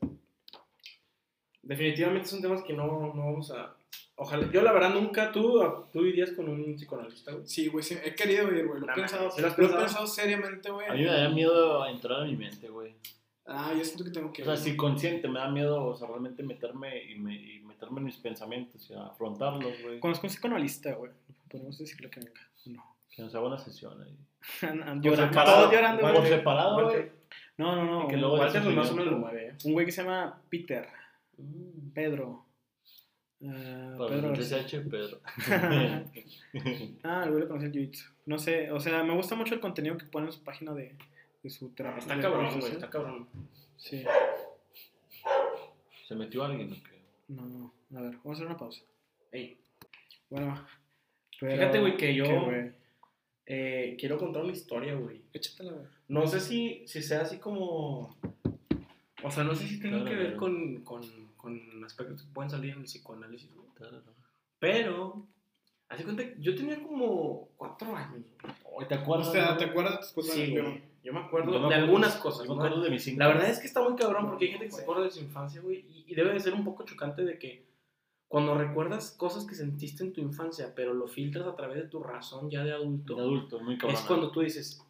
Definitivamente son temas que no, no vamos a. Ojalá. Yo, la verdad, nunca. ¿Tú, tú irías con un psicoanalista, güey? Sí, güey, sí, he querido ir, güey. Lo, he pensado, mames, ¿sí lo he pensado? seriamente, güey. A mí me daría miedo entrar a mi mente, güey. Ah, yo siento que tengo que O sea, si consciente me da miedo, o sea, realmente meterme y, me, y meterme en mis pensamientos y afrontarlos, güey. Conozco un psicoanalista, güey. Podemos decirle que venga. No. Que nos haga una sesión ahí. Llorando, Por todos llorando, por güey. separado, güey. No, no, no. Y que un- luego Walter más lo mueve, ¿eh? Un güey que se llama Peter. Mm. Pedro. Para Pedro. TSH, Pedro. Ah, el güey le conocí el jiu-jitsu. No sé, o sea, me gusta mucho el contenido que pone en su página de, de su. Está cabrón, güey. Está cabrón. Sí. ¿Se metió alguien o qué? No, no. A ver, vamos a hacer una pausa. Ey, Bueno. pero- Fíjate, güey, que yo- eh, quiero contar una historia, güey. Échatela, güey. No sé si, si sea así como. O sea, no sé si tenga Claro, que ver claro. con, con, con aspectos que pueden salir en el psicoanálisis, güey. Pero, hace cuenta que yo tenía como cuatro años. ¿Te O acuerdas? sea, güey? ¿te acuerdas de tus cosas? Sí, Yo- güey. Yo me acuerdo me de acuerdo- algunas cosas. De mis cinco. La verdad es que está muy cabrón porque hay gente que se acuerda de su infancia, güey, y, y debe de ser un poco chocante de que cuando recuerdas cosas que sentiste en tu infancia, pero lo filtras a través de tu razón ya de adulto, De adulto, muy cabrón. es cuando tú dices,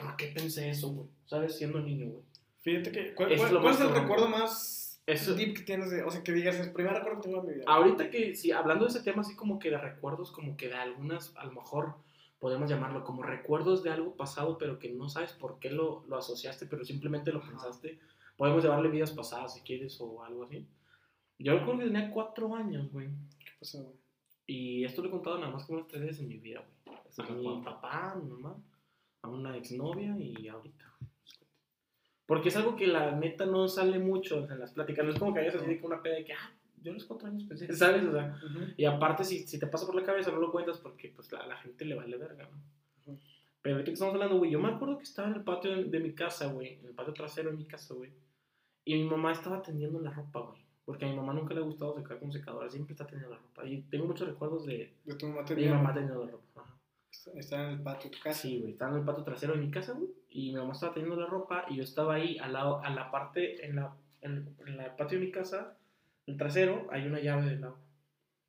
¿por qué pensé eso, güey? ¿Sabes? Siendo niño, güey. Fíjate que. ¿Cuál, Es cuál- lo cuál más es el cabrón, recuerdo güey. más Eso- deep que tienes de. O sea, que digas, el primer recuerdo que tengo en mi vida? Ahorita que, sí, hablando de ese tema, así como que de recuerdos, como que de algunas, a lo mejor podemos llamarlo como recuerdos de algo pasado, pero que no sabes por qué lo, lo asociaste, pero simplemente lo Ajá. pensaste. Podemos llamarle vidas pasadas si quieres o algo así. Yo recuerdo que tenía cuatro años, güey. ¿Qué pasó, güey? Y esto lo he contado nada más como unas tres veces en mi vida, güey. A fue mi papá, a mi mamá, a una exnovia y ahorita. Porque es algo que la neta no sale mucho en las pláticas. No es como que hayas así de que una peda de que, ah, yo a los cuatro años pensé, ¿sabes? O sea, y aparte, si, si te pasa por la cabeza, no lo cuentas porque pues la, la gente le vale verga, ¿no? Ujú. Pero ahorita que estamos hablando, güey, yo me acuerdo que estaba en el patio de, de mi casa, güey, en el patio trasero de mi casa, güey. Y mi mamá estaba tendiendo la ropa, güey. Porque a mi mamá nunca le ha gustado secar con secadora, siempre está tendiendo la ropa. Y tengo muchos recuerdos de, De tu mamá de mi mamá tendiendo la ropa. Ajá. Está en el patio de tu casa. Sí, güey, estaba en el patio trasero de mi casa, güey. Y mi mamá estaba teniendo la ropa y yo estaba ahí al lado, a la parte, en la, en, en la patio de mi casa, el trasero, hay una llave del agua.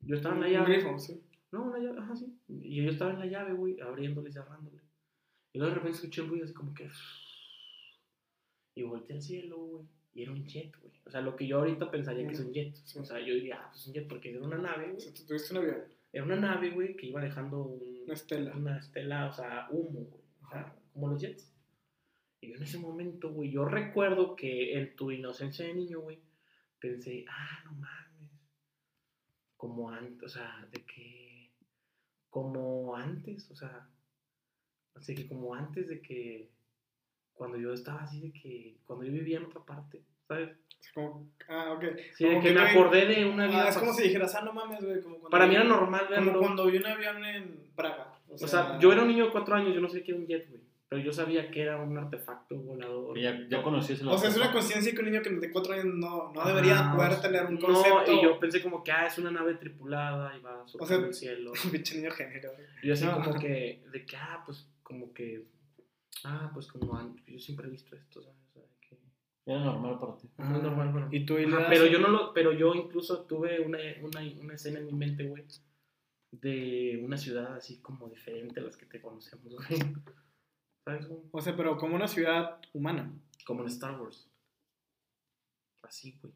Yo estaba en la Un llave. grifo, sí. No, una llave, ajá, sí. Y yo estaba en la llave, güey, abriéndole y cerrándole. Y luego de repente escuché un ruido así como que. Y volteé al cielo, güey. Y era un jet, güey. O sea, lo que yo ahorita pensaría que es un jet. Sí. O sea, yo diría, ah, pues es un jet porque era una nave, O sea, tú tuviste un avión, Era una nave, güey, que iba dejando un- una estela. una estela, o sea, humo, güey. O sea, como los jets. Y yo en ese momento, güey, yo recuerdo que en tu inocencia de niño, güey, pensé, ah, no mames. Como antes, o sea, de que. Como antes, o sea. Así que como antes de que. Cuando yo estaba así de que. Cuando yo vivía en otra parte, ¿sabes? Es como, ah, ok. Sí, Como de que, que me hay- acordé de una vida. Ah, es como si dijeras, ah, no mames, güey. Como cuando Para mí era normal Como verlo. cuando vi un avión en Praga. O sea, yo era un niño de cuatro años, yo no sabía que era un jet, güey. Pero yo sabía que era un artefacto volador. Que ya, ya conocías el O sea, es una conciencia que un niño que de cuatro años no, no Ajá, debería poder o sea, tener un concepto. No, y yo pensé como que, ah, es una nave tripulada y va surcando sea, el cielo. Pinche niño género. Y yo así No, como ajá. que, de que, ah, pues, como que, ah, pues como antes, yo siempre he visto esto, ¿sabes? O sea, que Era normal para ti. es normal, bueno. Y tú y Ajá, pero yo no lo, pero yo incluso tuve una, una, una escena en mi mente, güey, de una ciudad así como diferente a las que te conocemos, güey. ¿Sabes? O sea, pero como una ciudad humana. Como en Star Wars. Así, güey.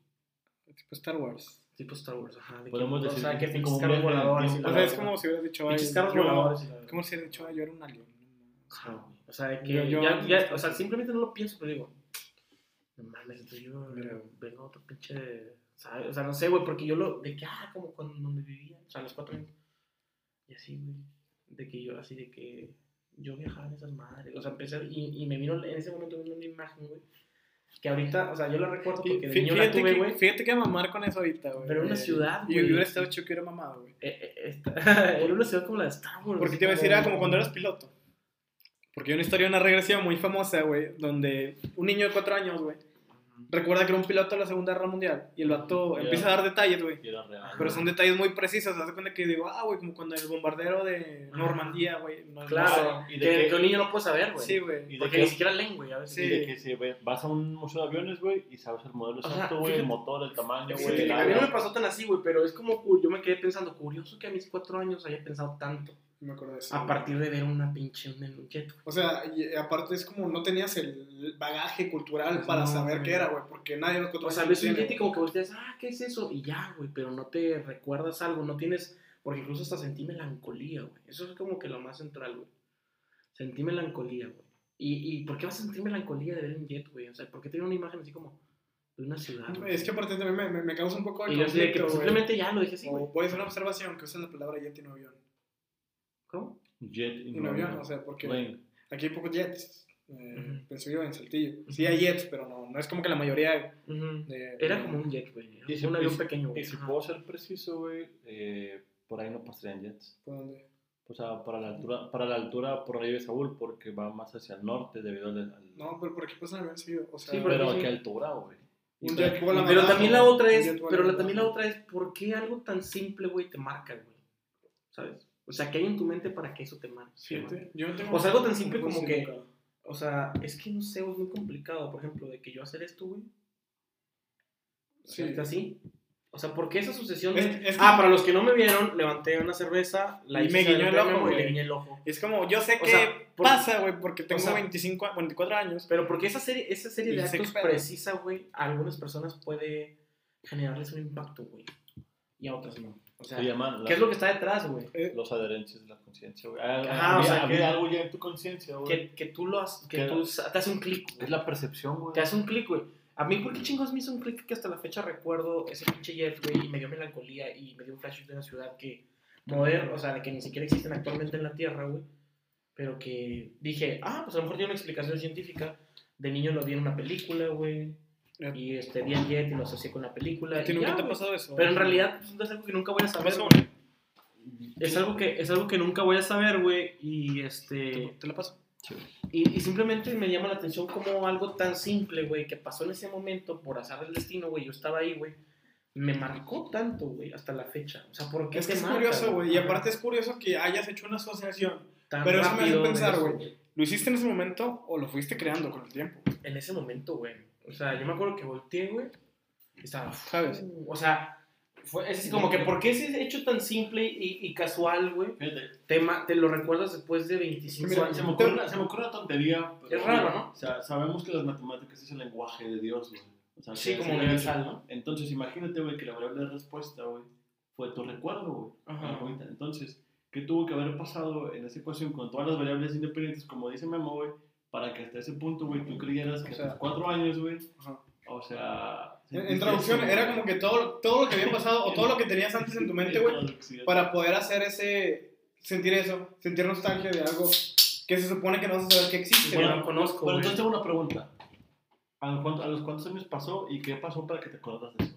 Tipo Star Wars. Tipo Star Wars, ajá. De que, Podemos o decir sea, que que como un voladores O sea, es como si hubieras dicho, ay, yo-. ¿Cómo si hubieras dicho, ay, yo era un alien? Ajá, güey. O sea, que Yo- yo- ya, ya, o sea, simplemente no lo pienso, pero digo, no mames, entonces yo Mira. vengo a otro pinche, ¿sabes? O sea, no sé, güey, porque yo lo, de que, ah, como cuando donde vivía, o sea, a los cuatro años, y así, güey, de que yo, así de que yo viajaba en esas madres, o sea, empecé, y, y me vino, en ese momento me vino una imagen, güey, que ahorita, o sea, yo la recuerdo porque de niño la Fíjate tuve, que, güey, fíjate que mamar con eso ahorita, güey. Pero era una Eh, ciudad, güey. hubiera estado chido que hubiera mamado, güey. eh, eh, era una ciudad como la de Star Wars. Porque te iba a decir, era como cuando eras piloto. Porque hay una historia, una regresión muy famosa, güey, donde un niño de cuatro años, güey, recuerda que era un piloto de la Segunda Guerra Mundial y el vato empieza a dar detalles, güey. Pero son detalles muy precisos, te das cuenta que digo, ah, güey, como cuando el bombardero de. Normandía, güey. no- Claro, Y que, de que- que un niño no puede saber, güey. Sí, güey. Porque que- ni siquiera leen, güey, a veces. Sí. Y de que si ve- vas a un museo de aviones, güey, y sabes el modelo exacto, güey, el motor, el tamaño, güey. el a mí no me pasó tan así, güey, pero es como, yo me quedé pensando, curioso que a mis cuatro años haya pensado tanto Me acuerdo de eso. a partir de ver una pinche, un, güey. O sea, y aparte es como no tenías el bagaje cultural Pues para no, saber güey. qué era, güey, porque nadie los cuatro O sea, ves un tiene. jet y como que volteas, ah, ¿qué es eso? Y ya, güey, pero no te recuerdas algo, no tienes, porque incluso hasta sentí melancolía, güey. Eso es como que lo más central, güey. Sentí melancolía, güey. ¿Y, ¿Y por qué vas a sentir melancolía de ver un jet, güey? O sea, ¿por qué tiene una imagen así como de una ciudad? güey? Es que aparte también me, me, me causa un poco de Y yo que conflicto, pues, güey. simplemente ya lo dejé así, güey. O a hacer una observación que usan la palabra jet y no avión. ¿Cómo? Jet no avión, o sea, porque Plane. aquí hay pocos jets. Eh, Ujú. Pensé yo en Saltillo. Sí hay jets, pero no, no es como que la mayoría de... Era de- como un jet, güey. Y si- Un y avión si- pequeño, güey. Y si Ajá. puedo ser preciso, güey, eh, por ahí no pasarían jets. ¿por dónde? O sea, para la altura, para la altura por ahí de Saúl, porque va más hacia el norte debido al... al- No, pero por aquí pasan avión seguido. O sea, Sí, pero sí. qué altura, güey. Pero también la otra es, pero la, también la otra es, ¿por qué algo tan simple, güey, te marca, güey? ¿Sabes? O sea, ¿qué hay en tu mente para que eso te marque? Fíjate, yo no tengo... O sea, algo tan simple como que-. O sea, es que no sé, es muy complicado, por ejemplo, de que yo hacer esto, güey. Sí. Sí. Así. O sea, ¿por qué esa sucesión. Es- que- Ah, para los que no me vieron, levanté una cerveza, la Y hice me guiñó el ojo, y güey. le guiñé el ojo. Es como, yo sé O sea, por- pasa, güey, porque tengo sea, 25, 24 años. Pero porque esa serie, esa serie de actos precisa, güey, a algunas personas puede generarles un impacto, güey. Y a otras no. O sea, Se llaman ¿qué es lo que está detrás, güey? Eh, los adherentes de la conciencia, güey. Ah, o había, sea, que- algo ya en tu conciencia, güey. Que, que tú lo has, que Que- tú, te hace un clic, güey. Es la percepción, güey. Te hace un clic, güey. A mí, ¿por qué chingos me hizo un clic que hasta la fecha recuerdo ese pinche jet, güey? Y me dio melancolía y me dio un flash de una ciudad que moderna, o sea, de que ni siquiera existen actualmente en la Tierra, güey. Pero que dije, ah, pues a lo mejor tiene una explicación científica. De niño lo vi en una película, güey. Y este, vi jet y lo asocié con la película. ¿A ti nunca ya, te ha güey. pasado eso? Pero en realidad pues, es algo que nunca voy a ¿Te saber. Es algo que, es algo que nunca voy a saber, güey. Y ¿Te, este. te la paso? Y, y simplemente me llama la atención como algo tan simple, güey, que pasó en ese momento por azar del destino, güey. Yo estaba ahí, güey. Me marcó tanto, güey, hasta la fecha. O sea, ¿por qué Es que te es marca, curioso, güey. Y aparte es curioso que hayas hecho una asociación. Tan pero eso me hace rápido pensar, güey. ¿Lo hiciste en ese momento o lo fuiste creando con el tiempo? En ese momento, güey. O sea, yo me acuerdo que volteé, güey. Y estaba, ¿Sabes? O sea, fue, es como que, ¿por qué ese hecho tan simple y, y casual, güey? Te, te lo recuerdas después de 25 Mira, años. se me, ocurre una, se me ocurre una tontería. pero, Es raro, ¿no? O sea, sabemos que las matemáticas es el lenguaje de Dios, güey. O sea, Sí, como universal, ¿no? Entonces, imagínate, güey, que la variable de respuesta, güey, fue tu recuerdo, güey. Entonces, ¿qué tuvo que haber pasado en esa ecuación con todas las variables independientes, como dice Memo, güey, para que hasta ese punto, güey, tú creyeras que O sea- a tus cuatro años, güey, Ajá. o sea... En, traducción, eso, era como que todo, todo lo que había pasado o todo lo que tenías antes en tu mente, güey, para poder hacer ese, sentir eso, sentir nostalgia de algo que se supone que no vas a saber que existe. Güey. no conozco, Bueno, güey. entonces tengo una pregunta. ¿A los, cuántos, ¿A los cuántos años pasó y qué pasó para que te acordaras de eso?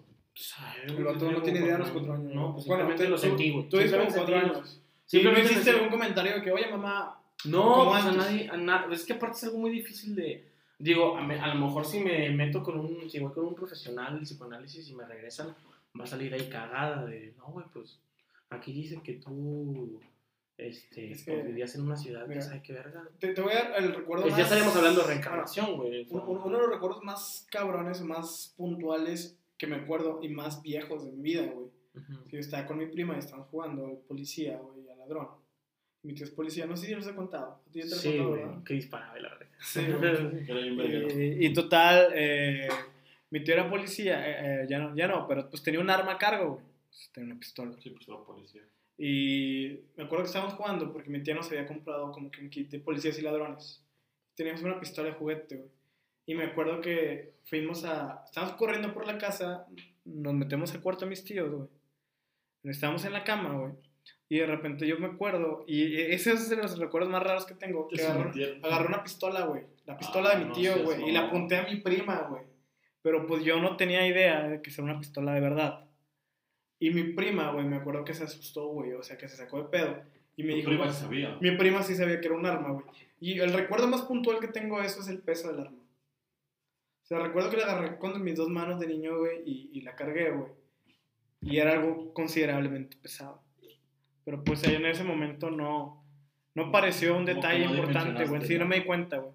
El vato no tiene idea de los cuatro años. No, pues bueno, simplemente te- lo tú- sentí, güey. Tú dices como cuatro años. Simplemente hiciste algún comentario de que, oye, mamá, No, pues a nadie, a na- es que aparte es algo muy difícil de, digo, a, me- a lo mejor si me meto con un, si voy con un profesional de psicoanálisis y me regresan, va a salir ahí cagada de, no, güey, pues aquí dice que tú, este, Es que- pues, vivías en una ciudad, mira, que sabe qué verga. te, te voy a dar el recuerdo Pues más... ya estaríamos hablando de reencarnación, güey. Uno, de los recuerdos más cabrones, más puntuales que me acuerdo y más viejos de mi vida, güey. Que yo estaba con mi prima y estábamos jugando al policía, güey, al ladrón. Mi tío es policía, no sé si yo los he contado. ¿A ti ya te lo he Sí, contado, güey, verdad? que disparaba y la verdad. Sí, güey. Que era bien verguero. Y, y total, eh, mi tío era policía, eh, eh, ya, no, ya no, pero pues tenía un arma a cargo, güey. Pues, Tenía una pistola. Sí, pues la policía. Y me acuerdo que estábamos jugando porque mi tía nos había comprado como que un kit de policías y ladrones. Teníamos una pistola de juguete, güey. Y me acuerdo que fuimos a... Estábamos corriendo por la casa, nos metemos al cuarto de mis tíos, güey. Estábamos en la cama, güey. Y de repente yo me acuerdo, y ese es de los recuerdos más raros que tengo, que se agarré, una pistola, güey. La pistola Ah, de mi tío, güey. Y la apunté a mi prima, güey. Pero pues yo no tenía idea de que era una pistola de verdad. Y mi prima, güey, me acuerdo que se asustó, güey. O sea, que se sacó de pedo. Y me Tu dijo, prima "Pues, sí sabía. mi prima sí sabía que era un arma, güey. Y el recuerdo más puntual que tengo de eso es el peso del arma. O sea, recuerdo que la agarré con mis dos manos de niño, güey, y, y la cargué, güey. Y era algo considerablemente pesado. Pero pues ahí en ese momento no, no pareció un detalle no importante, güey. Sí, no ¿no? me di cuenta, güey.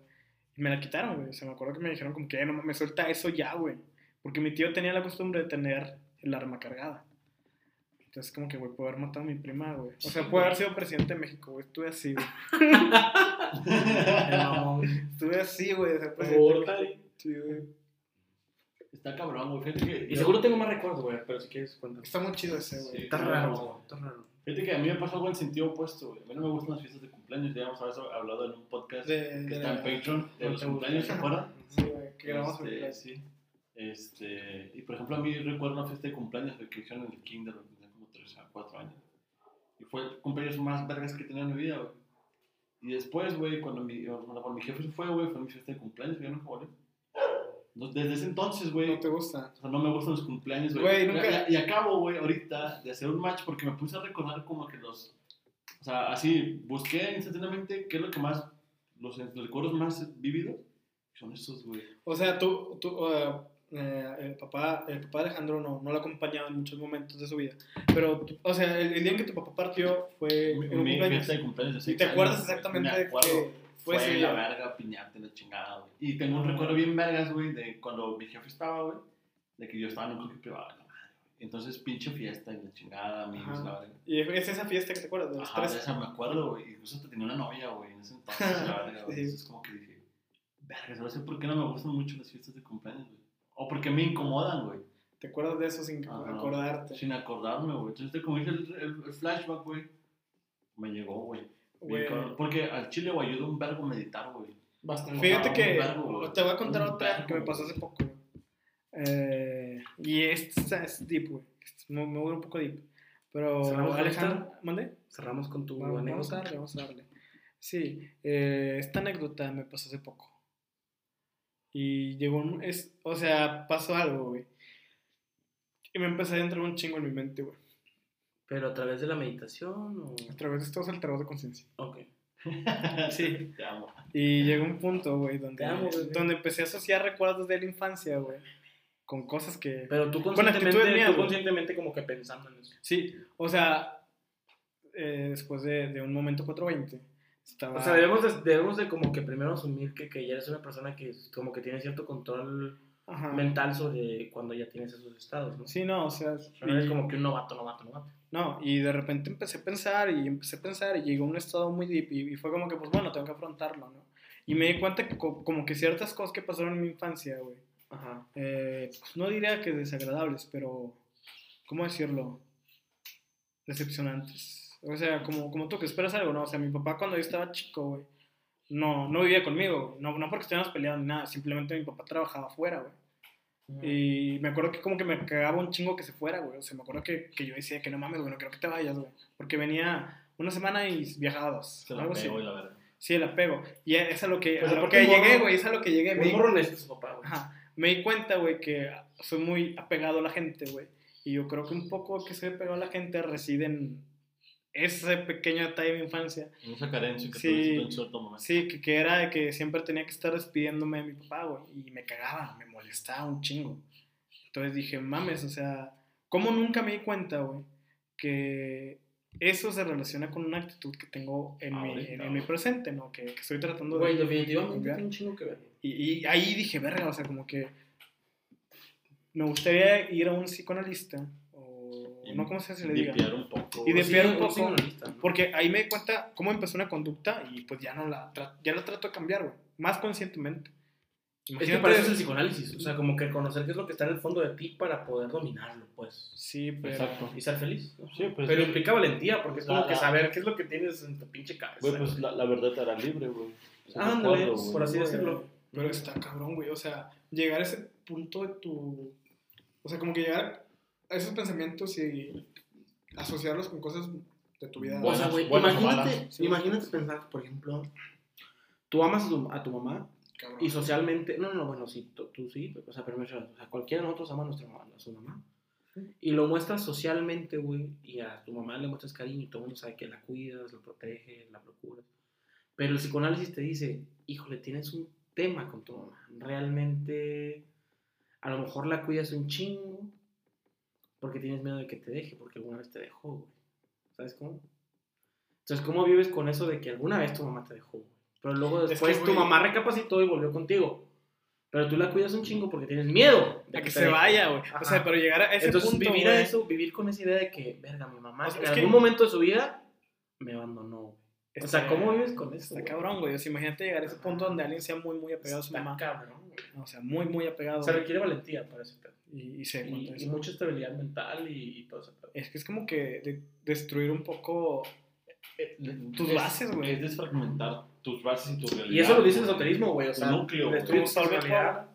Y me la quitaron, güey. O sea, me acuerdo que me dijeron como que "Eh, no me suelta eso ya, güey. Porque mi tío tenía la costumbre de tener el arma cargada. Entonces, como que, güey, puedo haber matado a mi prima, güey. O sea, puede haber sido presidente de México, güey. Estuve así, güey. Mamón. Estuve así, güey, de ser presidente. Sí, güey. Está cabrón, güey. Y seguro tengo más recuerdos, güey, pero si quieres cuéntame. Está muy chido ese, güey. Sí. Está raro, güey, está raro. Fíjate que a mí me pasó algo en sentido opuesto, güey. A mí no me gustan las fiestas de cumpleaños. Ya hemos hablado- en un podcast De, que de está en Patreon de No los cumpleaños, ¿se acuerdan? Sí, güey, que grabamos Este, sí. Este, y por ejemplo, a mí recuerdo una fiesta de cumpleaños que hicieron en el Kinder, tenía como 3 a 4 años. Y fue el cumpleaños más vergas que he tenido en mi vida, güey. Y después, güey, cuando mi, cuando, mi jefe se fue, güey, fue mi fiesta de cumpleaños, yo nunca volví. Desde ese entonces, güey, No te gusta. o sea, no me gustan los cumpleaños, güey. Nunca- Y, y acabo, güey, ahorita de hacer un match porque me puse a recordar como que los... O sea, así, busqué instantáneamente qué es lo que más... Los, los recuerdos más vívidos son estos, güey. O sea, tú, tú eh, eh, el, papá, el papá Alejandro no, no lo ha acompañado en muchos momentos de su vida. Pero, o sea, el, el día en que tu papá partió fue Mi, en un mi cumpleaños. de cumpleaños de ¿Y te acuerdas años, exactamente Me de que fue Fue ese la verga, piñarte la chingada, güey. Y tengo un recuerdo bien vergas, güey, de cuando mi jefe estaba, güey, de que yo estaba en un colegio privado, la madre, güey. Entonces, pinche fiesta y la chingada, amigos, Ajá. la verga. Y es esa fiesta que te acuerdas, de los Ajá, tres. esa me acuerdo, güey. Incluso hasta tenía una novia, güey, en ese entonces, la verga, güey. Sí. Entonces, como que dije, verga, no sé por qué no me gustan mucho las fiestas de cumpleaños, güey. O porque me incomodan, güey. ¿Te acuerdas de eso sin Ajá. acordarte? Sin acordarme, güey. Entonces, como dije el, el- el flashback, güey, me llegó, güey. Bien Güey. cabrón. Porque al chile, güey, ayuda un verbo meditar, güey. Bastante. Fíjate que verbo, te voy a contar Un otra verbo, que me pasó hace poco. güey. Eh, y esta es deep, güey. Me, me voy un poco deep. Pero ¿Cerramos con Alejandro, ¿mande? Cerramos con tu Vamos, vamos a anécdota. darle, vamos a darle. Sí, eh, esta anécdota me pasó hace poco. Y llegó un. Es, o sea, pasó algo, güey. Y me empezó a entrar un chingo en mi mente, güey. Pero a través de la meditación o. A través de estos alterados de conciencia. Ok. Sí. Te amo. Y llegó un punto, güey, donde, amo, donde empecé a asociar recuerdos de la infancia, güey. Con cosas que. Pero tú Con conscientemente, mías, tú conscientemente como que pensando en eso. Sí, o sea, eh, después de, de un momento 420, estaba. O sea, debemos de, debemos de como que primero asumir que, que ya eres una persona que como que tiene cierto control Ajá. mental sobre cuando ya tienes esos estados, ¿no? Sí, no, o sea. No eres y- como que un novato, novato, novato. No, y de repente empecé a pensar y empecé a pensar y llegó a un estado muy deep y, y fue como que, pues bueno, tengo que afrontarlo, ¿no? Y me di cuenta que co- como que ciertas cosas que pasaron en mi infancia, güey, Ajá. eh, pues, no diría que desagradables, pero, ¿cómo decirlo? Decepcionantes. O sea, como, como tú que esperas algo, ¿no? O sea, mi papá cuando yo estaba chico, güey, no, no vivía conmigo, güey. no, no porque estuviéramos peleando ni nada, simplemente mi papá trabajaba afuera, güey. Y me acuerdo que como que me cagaba un chingo que se fuera, güey. O sea, me acuerdo que, que yo decía que no mames, güey, no quiero que te vayas, güey. Porque venía una semana y viajaba dos. Se la algo así. pego y la verdad. Sí, el apego. Y es a lo que, Pues a lo que morro- llegué, güey, es a lo que llegué. Me, Un di- morro necesita a su papá, güey. ajá, me di cuenta, güey, que soy muy apegado a la gente, güey. Y yo creo que un poco que soy apegado a la gente reside en ese pequeño detalle de mi infancia. Esa carencia que Sí. en cierto momento. Sí, que, que era de que siempre tenía que estar despidiéndome de mi papá, güey. Y me cagaba, me molestaba un chingo. Entonces dije, mames, o sea, ¿cómo nunca me di cuenta, güey? Que eso se relaciona con una actitud que tengo en, mi, Ahorita, en, en mi güey. presente, ¿no? Que, que estoy tratando Güey, de... definitivamente cambiar. tiene un chingo que ver. Y, y ahí dije, verga, o sea, como que me gustaría ir a un psicoanalista, Y no, ¿cómo se le diga? Limpiar un poco. Y desviar un poco. ¿no? Porque ahí me di cuenta cómo empezó una conducta y pues ya no la, ya la trato de cambiar, güey. Más conscientemente. Es que Imagínate- para eso es el psicoanálisis. O sea, como que conocer qué es lo que está en el fondo de ti para poder dominarlo, pues. Sí, pero... Exacto. Y ser feliz. ¿no? Sí, pues, Pero sí. implica valentía, porque es como La- que saber qué es lo que tienes en tu pinche cabeza. Güey, pues la, la verdad te hará libre, güey. Ándale, por así decirlo. Pero está cabrón, güey. O sea, llegar a ese punto de tu... O sea, como que llegar esos pensamientos y asociarlos con cosas de tu vida. O sea, güey, imagínate. Sí. imagínate pensar, por ejemplo, tú amas a tu, a tu mamá cabrón. y socialmente, no, no, bueno, sí, tú, tú sí, o sea, primero, o sea, cualquiera de nosotros ama a, nuestra mamá, a su mamá. Y lo muestras socialmente, güey, y a tu mamá le muestras cariño y todo el mundo sabe que la cuidas, la proteges, la procuras. Pero el psicoanálisis te dice, híjole, tienes un tema con tu mamá. Realmente, a lo mejor la cuidas un chingo porque tienes miedo de que te deje, porque alguna vez te dejó, güey. ¿Sabes cómo? Entonces, ¿cómo vives con eso de que alguna vez tu mamá te dejó, güey? Pero luego Es después que, tu güey- mamá recapacitó y volvió contigo. Pero tú la cuidas un chingo porque tienes miedo de A que te se deje. vaya, güey. O Ajá. sea, pero llegar a ese Entonces, punto, vivir güey, eso, vivir con esa idea de que, verga, mi mamá O sea, en es que- algún momento de su vida me abandonó. güey. O sea, está- ¿cómo vives con eso? Está güey? cabrón, güey. O sea, imagínate llegar a ese punto donde alguien sea muy, muy apegado a su Está mamá. cabrón. O sea, muy, muy apegado. Se requiere valentía para ese pedo. Y, y se Y, y mucha estabilidad mental y, y todo ese pedo. Es que es como que de- destruir un poco Eh, tus es- bases, güey. Es desfragmentar tus bases y tu realidad. Y eso lo dice el esoterismo, güey. O Tu sea, núcleo, güey. destruye tu personalidad.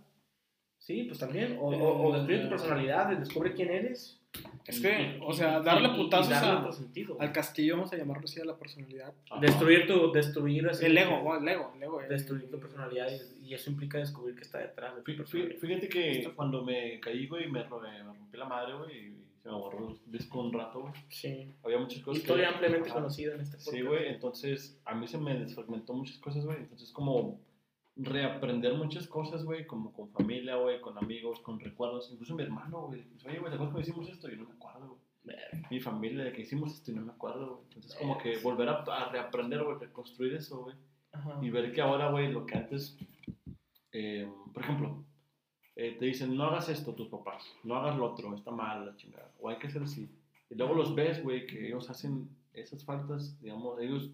Sí, pues también. O, o, o destruye tu personalidad, descubre quién eres. Es y- que, y- o sea, y- darle y- y putazos darle a- otro sentido, güey. al castillo, vamos a llamarlo así, a la personalidad. Ajá. Destruir tu. Destruir así. El ego, güey, el ego, el ego. eh. Destruir tu personalidad y, y eso implica descubrir qué está detrás de tu personalidad. Fíjate que cuando me caí, güey, me, ro- me rompí la madre, güey, y se me borró el disco un rato, güey. Sí. Había muchas cosas que- Historia ampliamente Ajá. conocida en este podcast. Sí, güey, entonces a mí se me desfragmentó muchas cosas, güey. Entonces, como reaprender muchas cosas, güey, como con familia, güey, con amigos, con recuerdos. Incluso mi hermano, güey. Oye, güey, ¿te acuerdas cuando hicimos esto? Y no me acuerdo, güey. Mi familia, de que hicimos esto y no me acuerdo, güey. Entonces, como que volver a, a reaprender, güey, reconstruir eso, güey. Y ver que ahora, güey, lo que antes, eh, por ejemplo, eh, te dicen, no hagas esto tus papás, no hagas lo otro, está mal la chingada, o hay que hacer así. Y luego los ves, güey, que ellos hacen esas faltas, digamos, ellos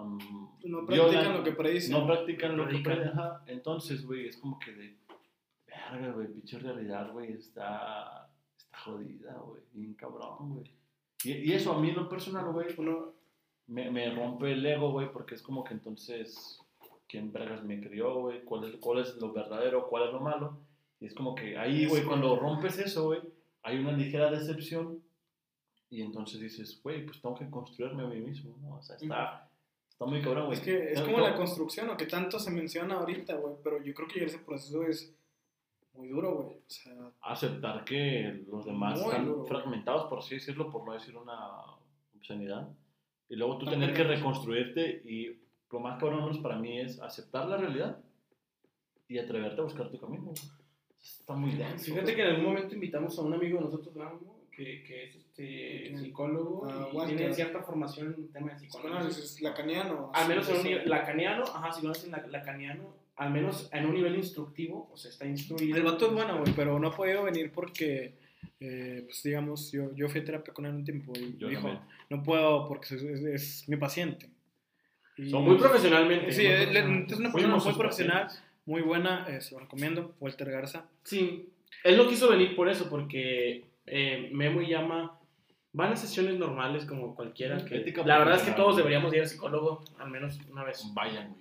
am, No violan, practican lo que predicen. no practican lo que Predican. Ajá. Entonces, güey, es como que de, verga, güey, pinche realidad, güey, está, está jodida, güey, bien cabrón, güey. Y, y eso a mí en lo personal, güey, me, me rompe el ego, güey, porque es como que entonces, ¿quién vergas me crió, güey? ¿Cuál es, ¿Cuál es lo verdadero? ¿Cuál es lo malo? Y es como que ahí, güey, cuando rompes eso, güey, hay una ligera decepción y entonces dices, güey, pues tengo que construirme a mí mismo, ¿no? O sea, está, está muy cabrón, güey. es que es como la construcción, lo que tanto se menciona ahorita, güey. Pero yo creo que ese proceso es muy duro, güey. O sea, aceptar que los demás están duro, fragmentados, por así decirlo, por no decir una obscenidad. Y luego tú tener que reconstruirte y lo más cabrón para mí es aceptar la realidad y atreverte a buscar tu camino. Está muy denso. Fíjate que en algún momento invitamos a un amigo de nosotros, Rambo, que, que es este, psicólogo Ah, y Walter. tiene cierta formación en tema de psicoanálisis. lacaniano. Al menos en un nivel lacaniano, ajá, psicoanálisis la- lacaniano, al menos en un nivel instructivo, o sea, está instruido. El vato es bueno, güey, pero no ha podido venir porque, eh, pues digamos, yo, yo fui a terapia con él un tiempo y Yo me dijo, también. no puedo porque es, es- es mi paciente. Y- Son muy profesionalmente. Sí, profesionalmente. es una persona muy profesional, pacientes. muy buena, eh, se lo recomiendo, Walter Garza. Sí, él no quiso venir por eso, porque eh, Memo y Llama van a sesiones normales como cualquiera. Que, Ética la verdad es que todos deberíamos ir al psicólogo al menos una vez. Vayan,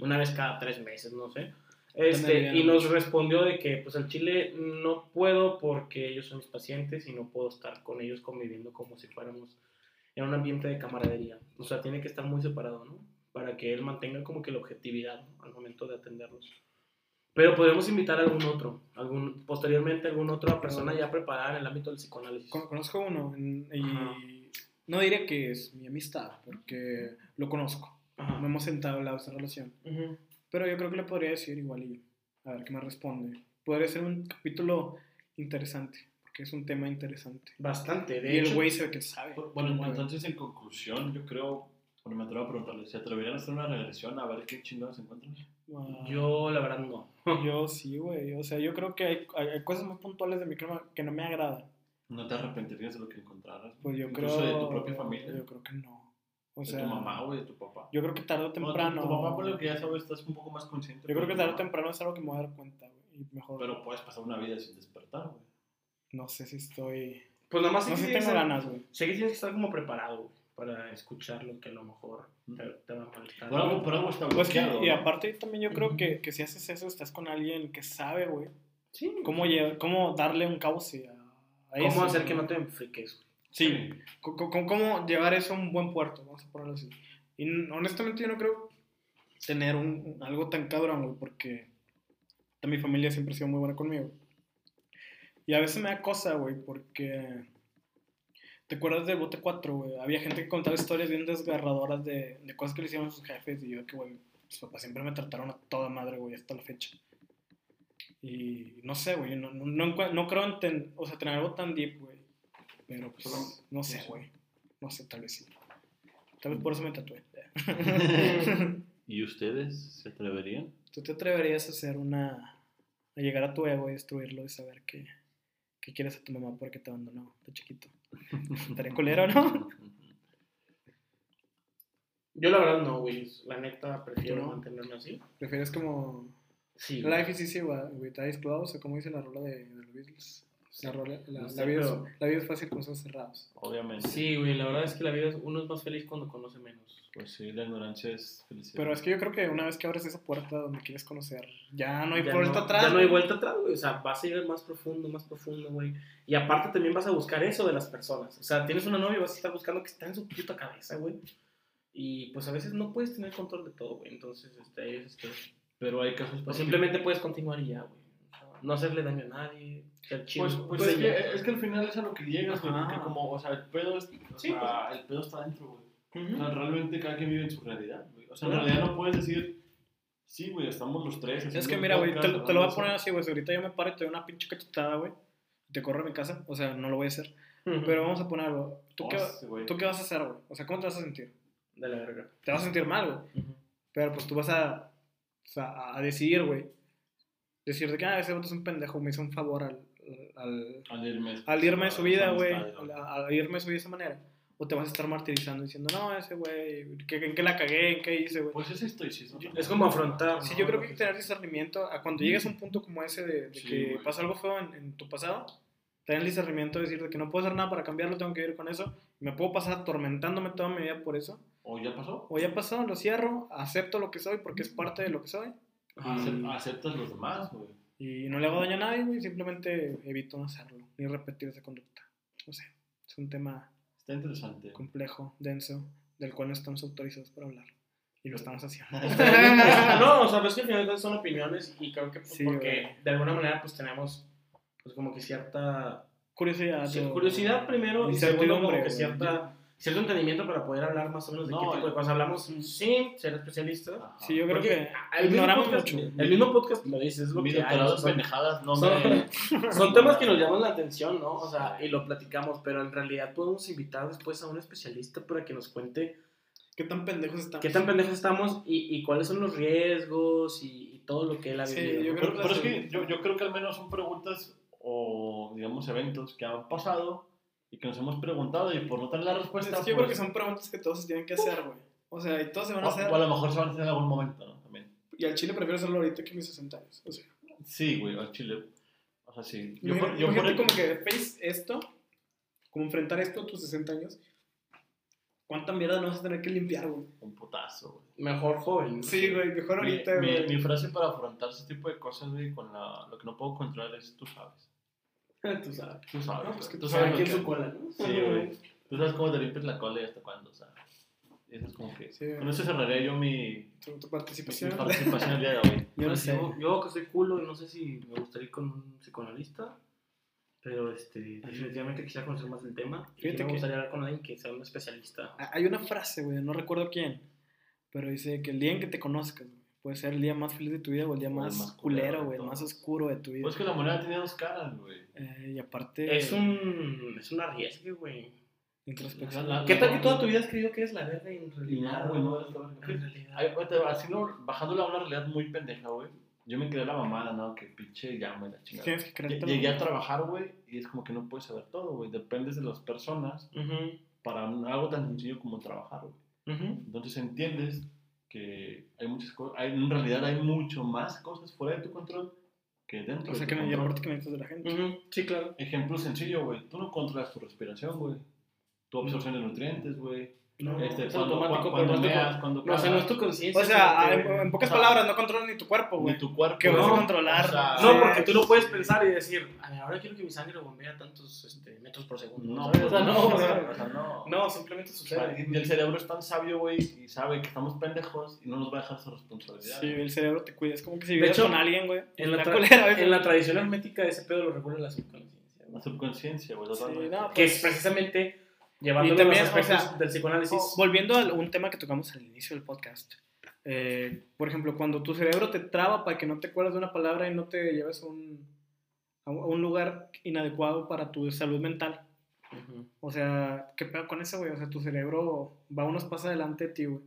una vez cada tres meses, no sé. Este, y no nos mucho. respondió de que pues al chile no puedo porque ellos son mis pacientes y no puedo estar con ellos conviviendo como si fuéramos en un ambiente de camaradería. O sea, tiene que estar muy separado, ¿no? Para que él mantenga como que la objetividad ¿no? al momento de atenderlos. Pero podemos invitar a algún otro, algún, posteriormente algún otra persona ya preparada en el ámbito del psicoanálisis. Con- Conozco uno y Ajá. no diré que es mi amistad, porque lo conozco. Ajá. No hemos sentado al lado de esa relación. Ujú. Pero yo creo que le podría decir igual y a ver qué me responde. Podría ser un capítulo interesante, porque es un tema interesante. Bastante, de y el hecho. güey se ve que sabe. Bueno, entonces en conclusión, yo creo, bueno, me atrevo a preguntarle, ¿se atreverían a hacer una regresión a ver qué chingados encuentran? Yo, la verdad, no. yo sí, güey. O sea, yo creo que hay, hay- hay cosas muy puntuales de no, me- que no me agradan. ¿No te arrepentirías de lo que encontraras? Pues yo Incluso creo. de tu propia familia. Yo creo que no. O de sea, tu mamá o de tu papá. yo creo que tarde o Bueno, tu- temprano. tu, papá, por lo que ya sabes, estás un poco más consciente. Yo creo que tarde o temprano es algo que me voy a dar cuenta, güey. Y mejor. Pero puedes pasar una vida sin despertar, güey. no sé si estoy. Pues nada más No sé si tengo ganas, güey. Sé que tienes que estar como preparado güey, para escuchar lo que a lo mejor te, te va a molestar. Por algo, por algo está Pues que, y aparte también yo creo que, que si haces eso, estás con alguien que sabe, güey. Sí. Cómo, lle- cómo darle un cauce a, a ¿Cómo eso, hacer que ¿no? te enfriques? güey? Sí, c- c- cómo llevar eso a un buen puerto, vamos a ponerlo así. Y honestamente yo no creo tener un, un- algo tan cabrón, güey, porque mi familia siempre ha sido muy buena conmigo. Y a veces me da cosa, güey, porque... ¿Te acuerdas del Bote 4, güey? Había gente que contaba historias bien desgarradoras de, de cosas que le hicieron a sus jefes y yo que, güey, mis papás siempre me trataron a toda madre, güey, hasta la fecha. Y no sé, güey, no, no, no, creo en ten- o sea, tener algo tan deep, güey. Pero pues, Solo- no sé, no sé. güey. No sé, tal vez sí. Tal vez por eso me tatué. ¿Y ustedes se atreverían? ¿Tú te atreverías a hacer una... a llegar a tu ego y destruirlo y saber que, que quieres a tu mamá porque te abandonó de chiquito? Estaría culero, ¿no? Yo la verdad no, güey. La neta prefiero ¿Tú no? mantenerme así. ¿Prefieres como... Sí. Life is easy with eyes closed, o como dice la rola de, de los Beatles. La, rola- la, No sé, la vida pero- es, la vida es fácil con ojos cerrados. Obviamente. Sí, güey. La verdad es que la vida es, uno es más feliz cuando conoce menos. Pues sí, la ignorancia es felicidad. Pero es que yo creo que una vez que abres esa puerta donde quieres conocer, ya no hay Ya vuelta no- atrás. Ya no hay güey. vuelta atrás, güey. O sea, vas a ir más profundo, más profundo, güey. Y aparte también vas a buscar eso de las personas. O sea, tienes una novia y vas a estar buscando que está en su puta cabeza, güey. Y pues a veces no puedes tener control de todo, güey. Entonces, este, veces que- Pero hay casos Pues simplemente puedes continuar y ya, güey. No hacerle daño a nadie, ser chido. Pues, pues Pues es, que, es que al final es a lo que llegas, güey. Porque como, o sea, el pedo, es, o Sí, sea, el pedo está dentro, güey. O sea, realmente cada quien vive en su realidad, güey. O sea, en realidad no puedes decir, sí, güey, estamos los tres. Es que mira, güey, te, te lo voy a poner así, güey. Si ahorita yo me paro y te doy una pinche cachetada, güey, te corro a mi casa, o sea, no lo voy a hacer. Ujú. Pero vamos a ponerlo. ¿Tú, Oh, qué, sí. ¿Tú qué vas a hacer, güey? O sea, ¿cómo te vas a sentir? De la verga. Te vas a sentir mal, güey. Ujú. Pero pues tú vas a, o sea, a decidir, güey. Decir de que, ah, ese vato es un pendejo, me hizo un favor al, al, Al irme, al irme de su vida, güey. Al, al irme de su vida de esa manera. O te vas a estar martirizando diciendo, no, ese güey, ¿qué- ¿en qué la cagué? ¿En qué hice, güey? Pues es estoicismo. Es como afrontar. Sí, ¿no? yo creo que hay que tener discernimiento. A cuando llegues a un punto como ese de, de Sí, que güey. pasó algo feo en, en tu pasado, tener el discernimiento de decir de que no puedo hacer nada para cambiarlo, tengo que ir con eso. Me puedo pasar atormentándome toda mi vida por eso. ¿O ya pasó? O ya pasó, lo cierro, acepto lo que soy porque es parte de lo que soy. Acep- Aceptas los demás, güey. Y no le hago daño a nadie, güey. Simplemente evito no hacerlo, ni repetir esa conducta. No sé, es un tema Está interesante. complejo, denso, del cual no estamos autorizados para hablar. Y lo estamos haciendo. no, o sea, pues que al final son opiniones y creo que pues, Sí, porque güey. de alguna manera pues tenemos pues como que cierta Curiosidad. sí, o- curiosidad primero y segundo Incertidumbre, como que cierta cierto entendimiento para poder hablar más o menos de No, qué tipo de cosas hablamos sin ser especialista. Ajá. Sí, yo creo Porque que el mismo ignoramos podcast- mucho. El mismo podcast lo dice, es lo que hay. son- pendejadas no son- me... Son temas que nos llaman la atención, ¿no? O sea, y lo platicamos, pero en realidad podemos invitar después a un especialista para que nos cuente ¿Qué tan pendejos estamos? qué tan pendejos estamos y, y cuáles son los riesgos y, y todo lo que él ha Sí, vivido. yo ¿no? creo Pero, pero es que yo, yo creo que al menos son preguntas o, digamos, eventos que han pasado y que nos hemos preguntado y por no tener la respuesta. Es que yo pues, creo que pues son preguntas que todos se tienen que hacer, güey. O sea, y todos se van a hacer. O a lo mejor se van a hacer en algún momento, ¿no? También. Y al chile prefiero hacerlo ahorita que mis 60 años. O sea. Sí, güey, al chile. O sea, sí. Yo, Mira, yo por el... como que face esto, como enfrentar esto a tus 60 años. ¿Cuánta mierda no vas a tener que limpiar, güey? Un putazo, güey. Mejor joven. Sí, güey, mejor ahorita, mi, güey. Mi, mi, frase para afrontar ese tipo de cosas, güey, con la, lo que no puedo controlar es tú sabes. Tú sabes. Tú sabes. No, pues que tú sabes Aquí en su cola, ¿no? Sí, güey. Tú sabes cómo te limpias la cola y hasta cuándo, o sea. Eso es como que. Sí. Con eso cerraré yo mi, Tu, tu mi participación. participación el día de hoy. Yo no Pues sé. Yo, yo que soy culo y no sé si me gustaría ir con un psicoanalista, pero este, definitivamente quisiera conocer más del tema. Y Fíjate me que- gustaría hablar con alguien que sea un especialista. Hay una frase, güey, no recuerdo quién, pero dice que el día en que te conozcas, puede ser el día más feliz de tu vida o el día más, más culero güey, el más oscuro de tu vida. Pues que la moneda tiene dos caras, güey. Eh, y aparte, Es un, es un arriesgue, güey. introspección. La- la- ¿Qué tal que toda tu vida has creído que es la verga y en realidad? No, güey, no, es la realidad. Ay, güey, Así no, bajándolo a una realidad muy pendeja, güey. Yo me quedé la mamada, ¿no? Que pinche llama y la chingada. Tienes que creerte. Llegué a trabajar, güey, y es como que no puedes saber todo, güey. Dependes de las personas para algo tan sencillo como trabajar, güey. Entonces entiendes que hay muchas cosas, hay, en realidad hay mucho más cosas fuera de tu control que dentro O sea, de que tu no, aparte que necesitas de la gente. Sí, claro. Ejemplo sencillo, güey. Tú no controlas tu respiración, güey. Tu absorción de nutrientes, güey. No, Este, es cuando, automático, cuando, pero no es tu meas, con- cuando No, o sea, no es tu conciencia. O sea, en, que- en pocas o sea, palabras, no controlas ni tu cuerpo, ni güey. tu cuerpo. Que vas a ¿no? controlar. O sea, No, porque tú no puedes pensar y decir, a ver, ahora quiero que mi sangre bombee a tantos este, metros por segundo. No, ¿sabes? o sea, no, o sea, o sea, no. no, simplemente sucede. y el cerebro es tan sabio, güey, y sabe que estamos pendejos y no nos va a dejar su responsabilidad. Sí, el cerebro te cuida. Es como que si hecho, con alguien, güey. En la, tra- en la tradición hermética ese pedo lo regula la subconsciencia. La subconsciencia, güey, Sí, Que pues- es precisamente llevándolo Y también, los aspectos o sea, del psicoanálisis. Oh, volviendo a un tema que tocamos al inicio del podcast. eh, por ejemplo, cuando tu cerebro te traba para que no te acuerdas de una palabra y no te lleves a un, a un- lugar inadecuado para tu salud mental. Ujú, O sea, ¿qué pedo con eso, güey? O sea, tu cerebro va unos pasos adelante de ti, güey.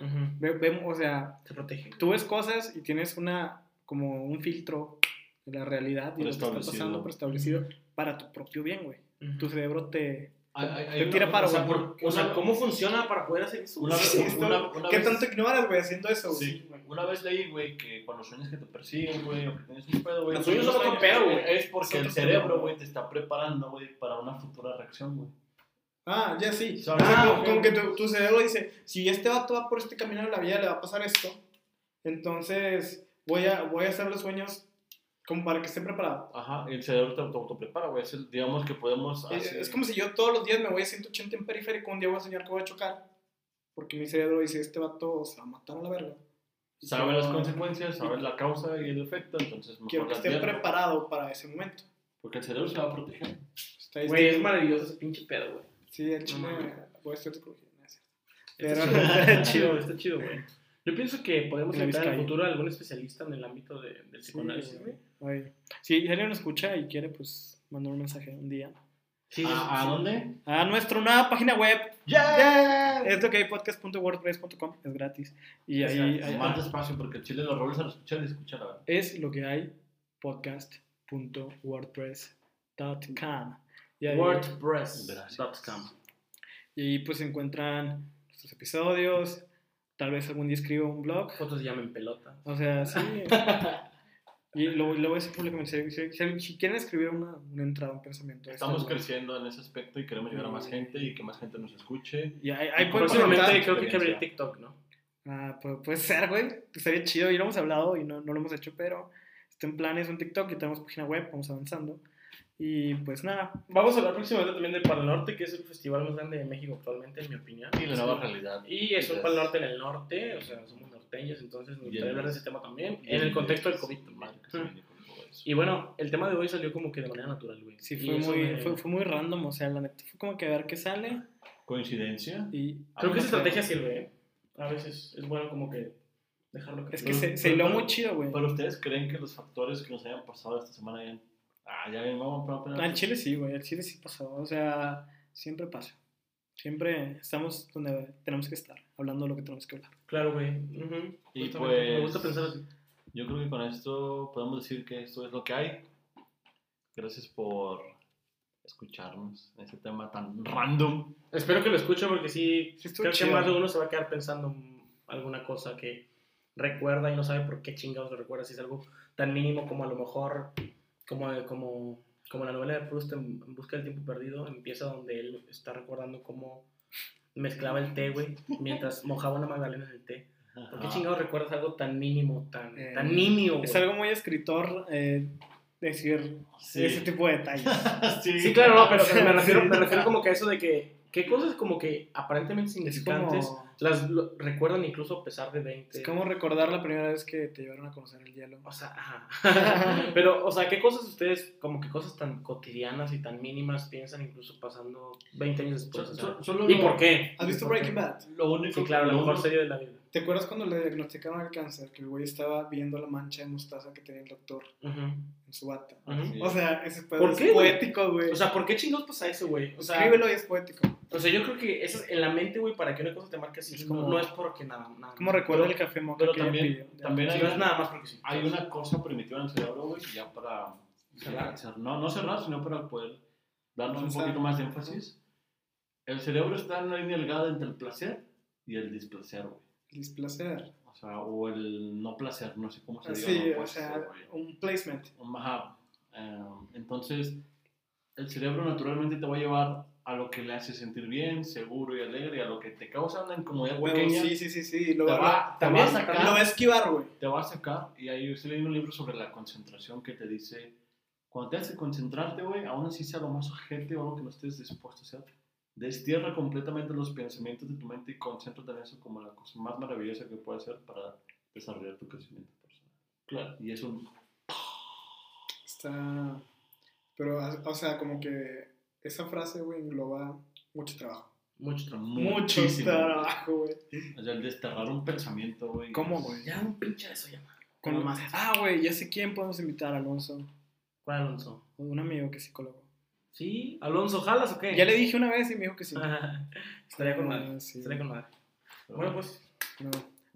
ujú. Ve- ve- o sea, Se protege. tú ves cosas y tienes una, como un filtro de la realidad y lo que está pasando preestablecido para tu propio bien, güey. Ujú. Tu cerebro te... Hay- hay- una- tira paro, o sea, güey. por- O sea, ¿cómo funciona para poder hacer eso? Una vez- Sí, esto- una- una ¿Qué vez- tanto ignoras, güey, haciendo eso, güey? Sí, una vez leí, güey, que cuando sueñas que te persiguen, güey, o que tienes un pedo, güey. Los sueños son otro sueños, pedo, güey. Es porque el cerebro, güey, te está preparando, güey, para una futura reacción, güey. Ah, ya sí. ¿Sabes? como, que tu, tu cerebro dice, si este vato va por este camino de la vida, le va a pasar esto. Entonces, voy a, voy a hacer los sueños como para que esté preparado. Ajá, y el cerebro te auto- autoprepara, güey. Digamos que podemos Es, hacer- es como si yo todos los días me voy a 180 en periférico, un día voy a soñar que voy a chocar. Porque mi cerebro dice, este vato se va a matar a la verga. Sabe las consecuencias, sabe la causa y el efecto, entonces mejor Quiero que esté advierto, preparado para ese momento. Porque el cerebro se va a proteger. Está ahí, Güey, es maravilloso ese pinche pedo, güey. Sí, el chile, voy a estudiar psicología. no es cierto. Está Pero- chido, está chido, está chido, güey. Yo pienso que podemos invitar en el futuro a algún especialista en el ámbito de, del Sí, psicoanálisis, güey. Si alguien nos escucha y quiere, pues, mandar un mensaje un día. Sí, ¿A, a sí. dónde? A nuestra nueva página web, ¡Yeah! es lo que hay podcast.wordpress.com, es gratis. Y Es ahí, ahí- Más despacio porque el chile los roles al escuchar y escuchar la verdad. es lo que hay podcast.wordpress.com. WordPress.com. y ahí, pues se encuentran nuestros episodios, tal vez algún día escribo un blog. Fotos llamen pelota. O sea, sí. y lo, lo voy a decir públicamente. Si, si- si quieren escribir una, una entrada, un pensamiento. está Estamos creciendo en ese aspecto y queremos llegar a más gente y que más gente nos escuche. Y ahí, ahí pueden Próximamente creo que hay que abrir experiencia. TikTok, ¿no? Ah, pu- puede ser, güey. Estaría chido. Y lo hemos hablado y no, no lo hemos hecho, pero está en planes un TikTok y tenemos página web. Vamos avanzando. Y pues nada. Vamos a hablar próximamente también del Pal Norte, que es el festival más grande de México actualmente, en mi opinión. Y la nueva realidad. Y es un. Pal Norte en el norte, o sea, somos norteños, entonces me gustaría hablar de ese tema también, en el contexto del COVID. Mm. Y bueno, el tema de hoy salió como que de manera natural, güey. Sí, fue muy, me- fue, fue muy random. O sea, la neta fue como que a ver qué sale. ¿Coincidencia? Y Creo que esa sé. estrategia sirve. A veces es bueno como que dejarlo que Es que Pero- se, se hiló muy chido, güey. ¿Pero ustedes creen que los factores que nos hayan pasado esta semana hayan... Ah, ya vamos a poner... Al Chile sí, güey. Al Chile sí pasó. O sea, siempre pasa. Siempre estamos donde tenemos que estar, hablando de lo que tenemos que hablar. Claro, güey. Ujú. Y Justamente, pues- Me gusta pensar así. Yo creo que con esto podemos decir que esto es lo que hay. Gracias por escucharnos en este tema tan random. Espero que lo escuchen porque sí, Sí, estuvo creo que chido. más de uno se va a quedar pensando en alguna cosa que recuerda y no sabe por qué chingados lo recuerda. Si es algo tan mínimo como a lo mejor, como, como, como la novela de Proust en, en Busca del Tiempo Perdido, empieza donde él está recordando cómo mezclaba el té, güey, mientras mojaba una magdalena en el té. ¿Por qué chingados recuerdas algo tan mínimo, tan, Eh, tan nimio? Es algo muy escritor eh, decir Sí. ese tipo de detalles. sí. Sí, claro, no, pero, me, Sí. refiero, me refiero como que a eso de que, ¿qué cosas como que aparentemente Es insignificantes como, las lo- recuerdan incluso a pesar de 20? es como recordar la primera vez que te llevaron a conocer el hielo. O sea, ajá. Pero, o sea, ¿qué cosas ustedes, como que cosas tan cotidianas y tan mínimas piensan incluso pasando 20 años después? So- so- solo ¿Y lo- por qué? ¿Has visto. Breaking Bad? Lo único Sí, claro, la lo mejor serie de la vida. ¿Te acuerdas cuando le diagnosticaron el cáncer? Que el güey estaba viendo la mancha de mostaza que tenía el doctor Ujú, en su bata. O sea, ese pedo ¿Por es qué, poético, güey. O sea, ¿por qué chingados pasa eso, güey? O sea, Escríbelo y es poético. o sea, yo creo que eso es en la mente, güey, para que una cosa te marque así. Es no, como- no es porque nada. nada Como recuerda Pero- el café moca pero que también- pidió. también hay- no es nada más porque sí. Hay una cosa primitiva en el cerebro, güey, ya para Cerrar. cer- no, no cerrar, sino para poder darnos un poquito más de énfasis. El cerebro está en una línea delgada entre el placer y el displacer, güey. El displacer. O sea, o el no placer, no sé cómo se diga. Así, no o sea, ser, güey. un placement. Un- Ajá. Eh, entonces, el cerebro naturalmente te va a llevar a lo que le hace sentir bien, seguro y alegre, a lo que te causa una incomodidad Huevo, pequeña, sí, sí, sí, sí. Lo te, va, te también- va a sacar. lo va a esquivar, güey. te va a sacar. Y ahí yo estoy leyendo un libro sobre la concentración que te dice, cuando te hace concentrarte, güey, aún así sea lo más urgente o algo que no estés dispuesto a hacer, destierra completamente los pensamientos de tu mente y concéntrate en eso como la cosa más maravillosa que puede hacer para desarrollar tu crecimiento personal. Claro. Y es un... Está. Pero, o sea, como que esa frase, güey, engloba mucho trabajo. Mucho trabajo. Mucho muchísimo, trabajo, güey. O sea, el desterrar un pensamiento, güey. ¿Cómo, güey? Ya un pinche de eso ya. Con Con más. Ah, güey, ya sé quién podemos invitar, Alonso. ¿Cuál Alonso? Un amigo que es psicólogo. ¿Sí? ¿Alonso jalas o qué? Ya le dije una vez y me dijo que sí. Estaría con madre. Ah, sí. Estaría con madre. Bueno, pues. No,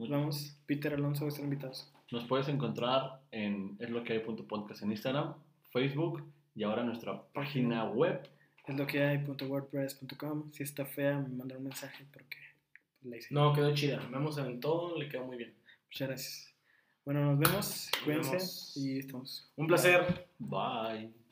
vamos. Peter Alonso va a estar invitados. Nos puedes encontrar en es lo que hay.podcast en Instagram, Facebook y ahora nuestra página web. Es lo que hay. .wordpress.com. Si está fea, me manda un mensaje porque la hice. No, quedó chida. Vemos en todo, le quedó muy bien. Muchas gracias. Bueno, nos vemos. Cuídense vemos. y estamos. Un placer. Bye.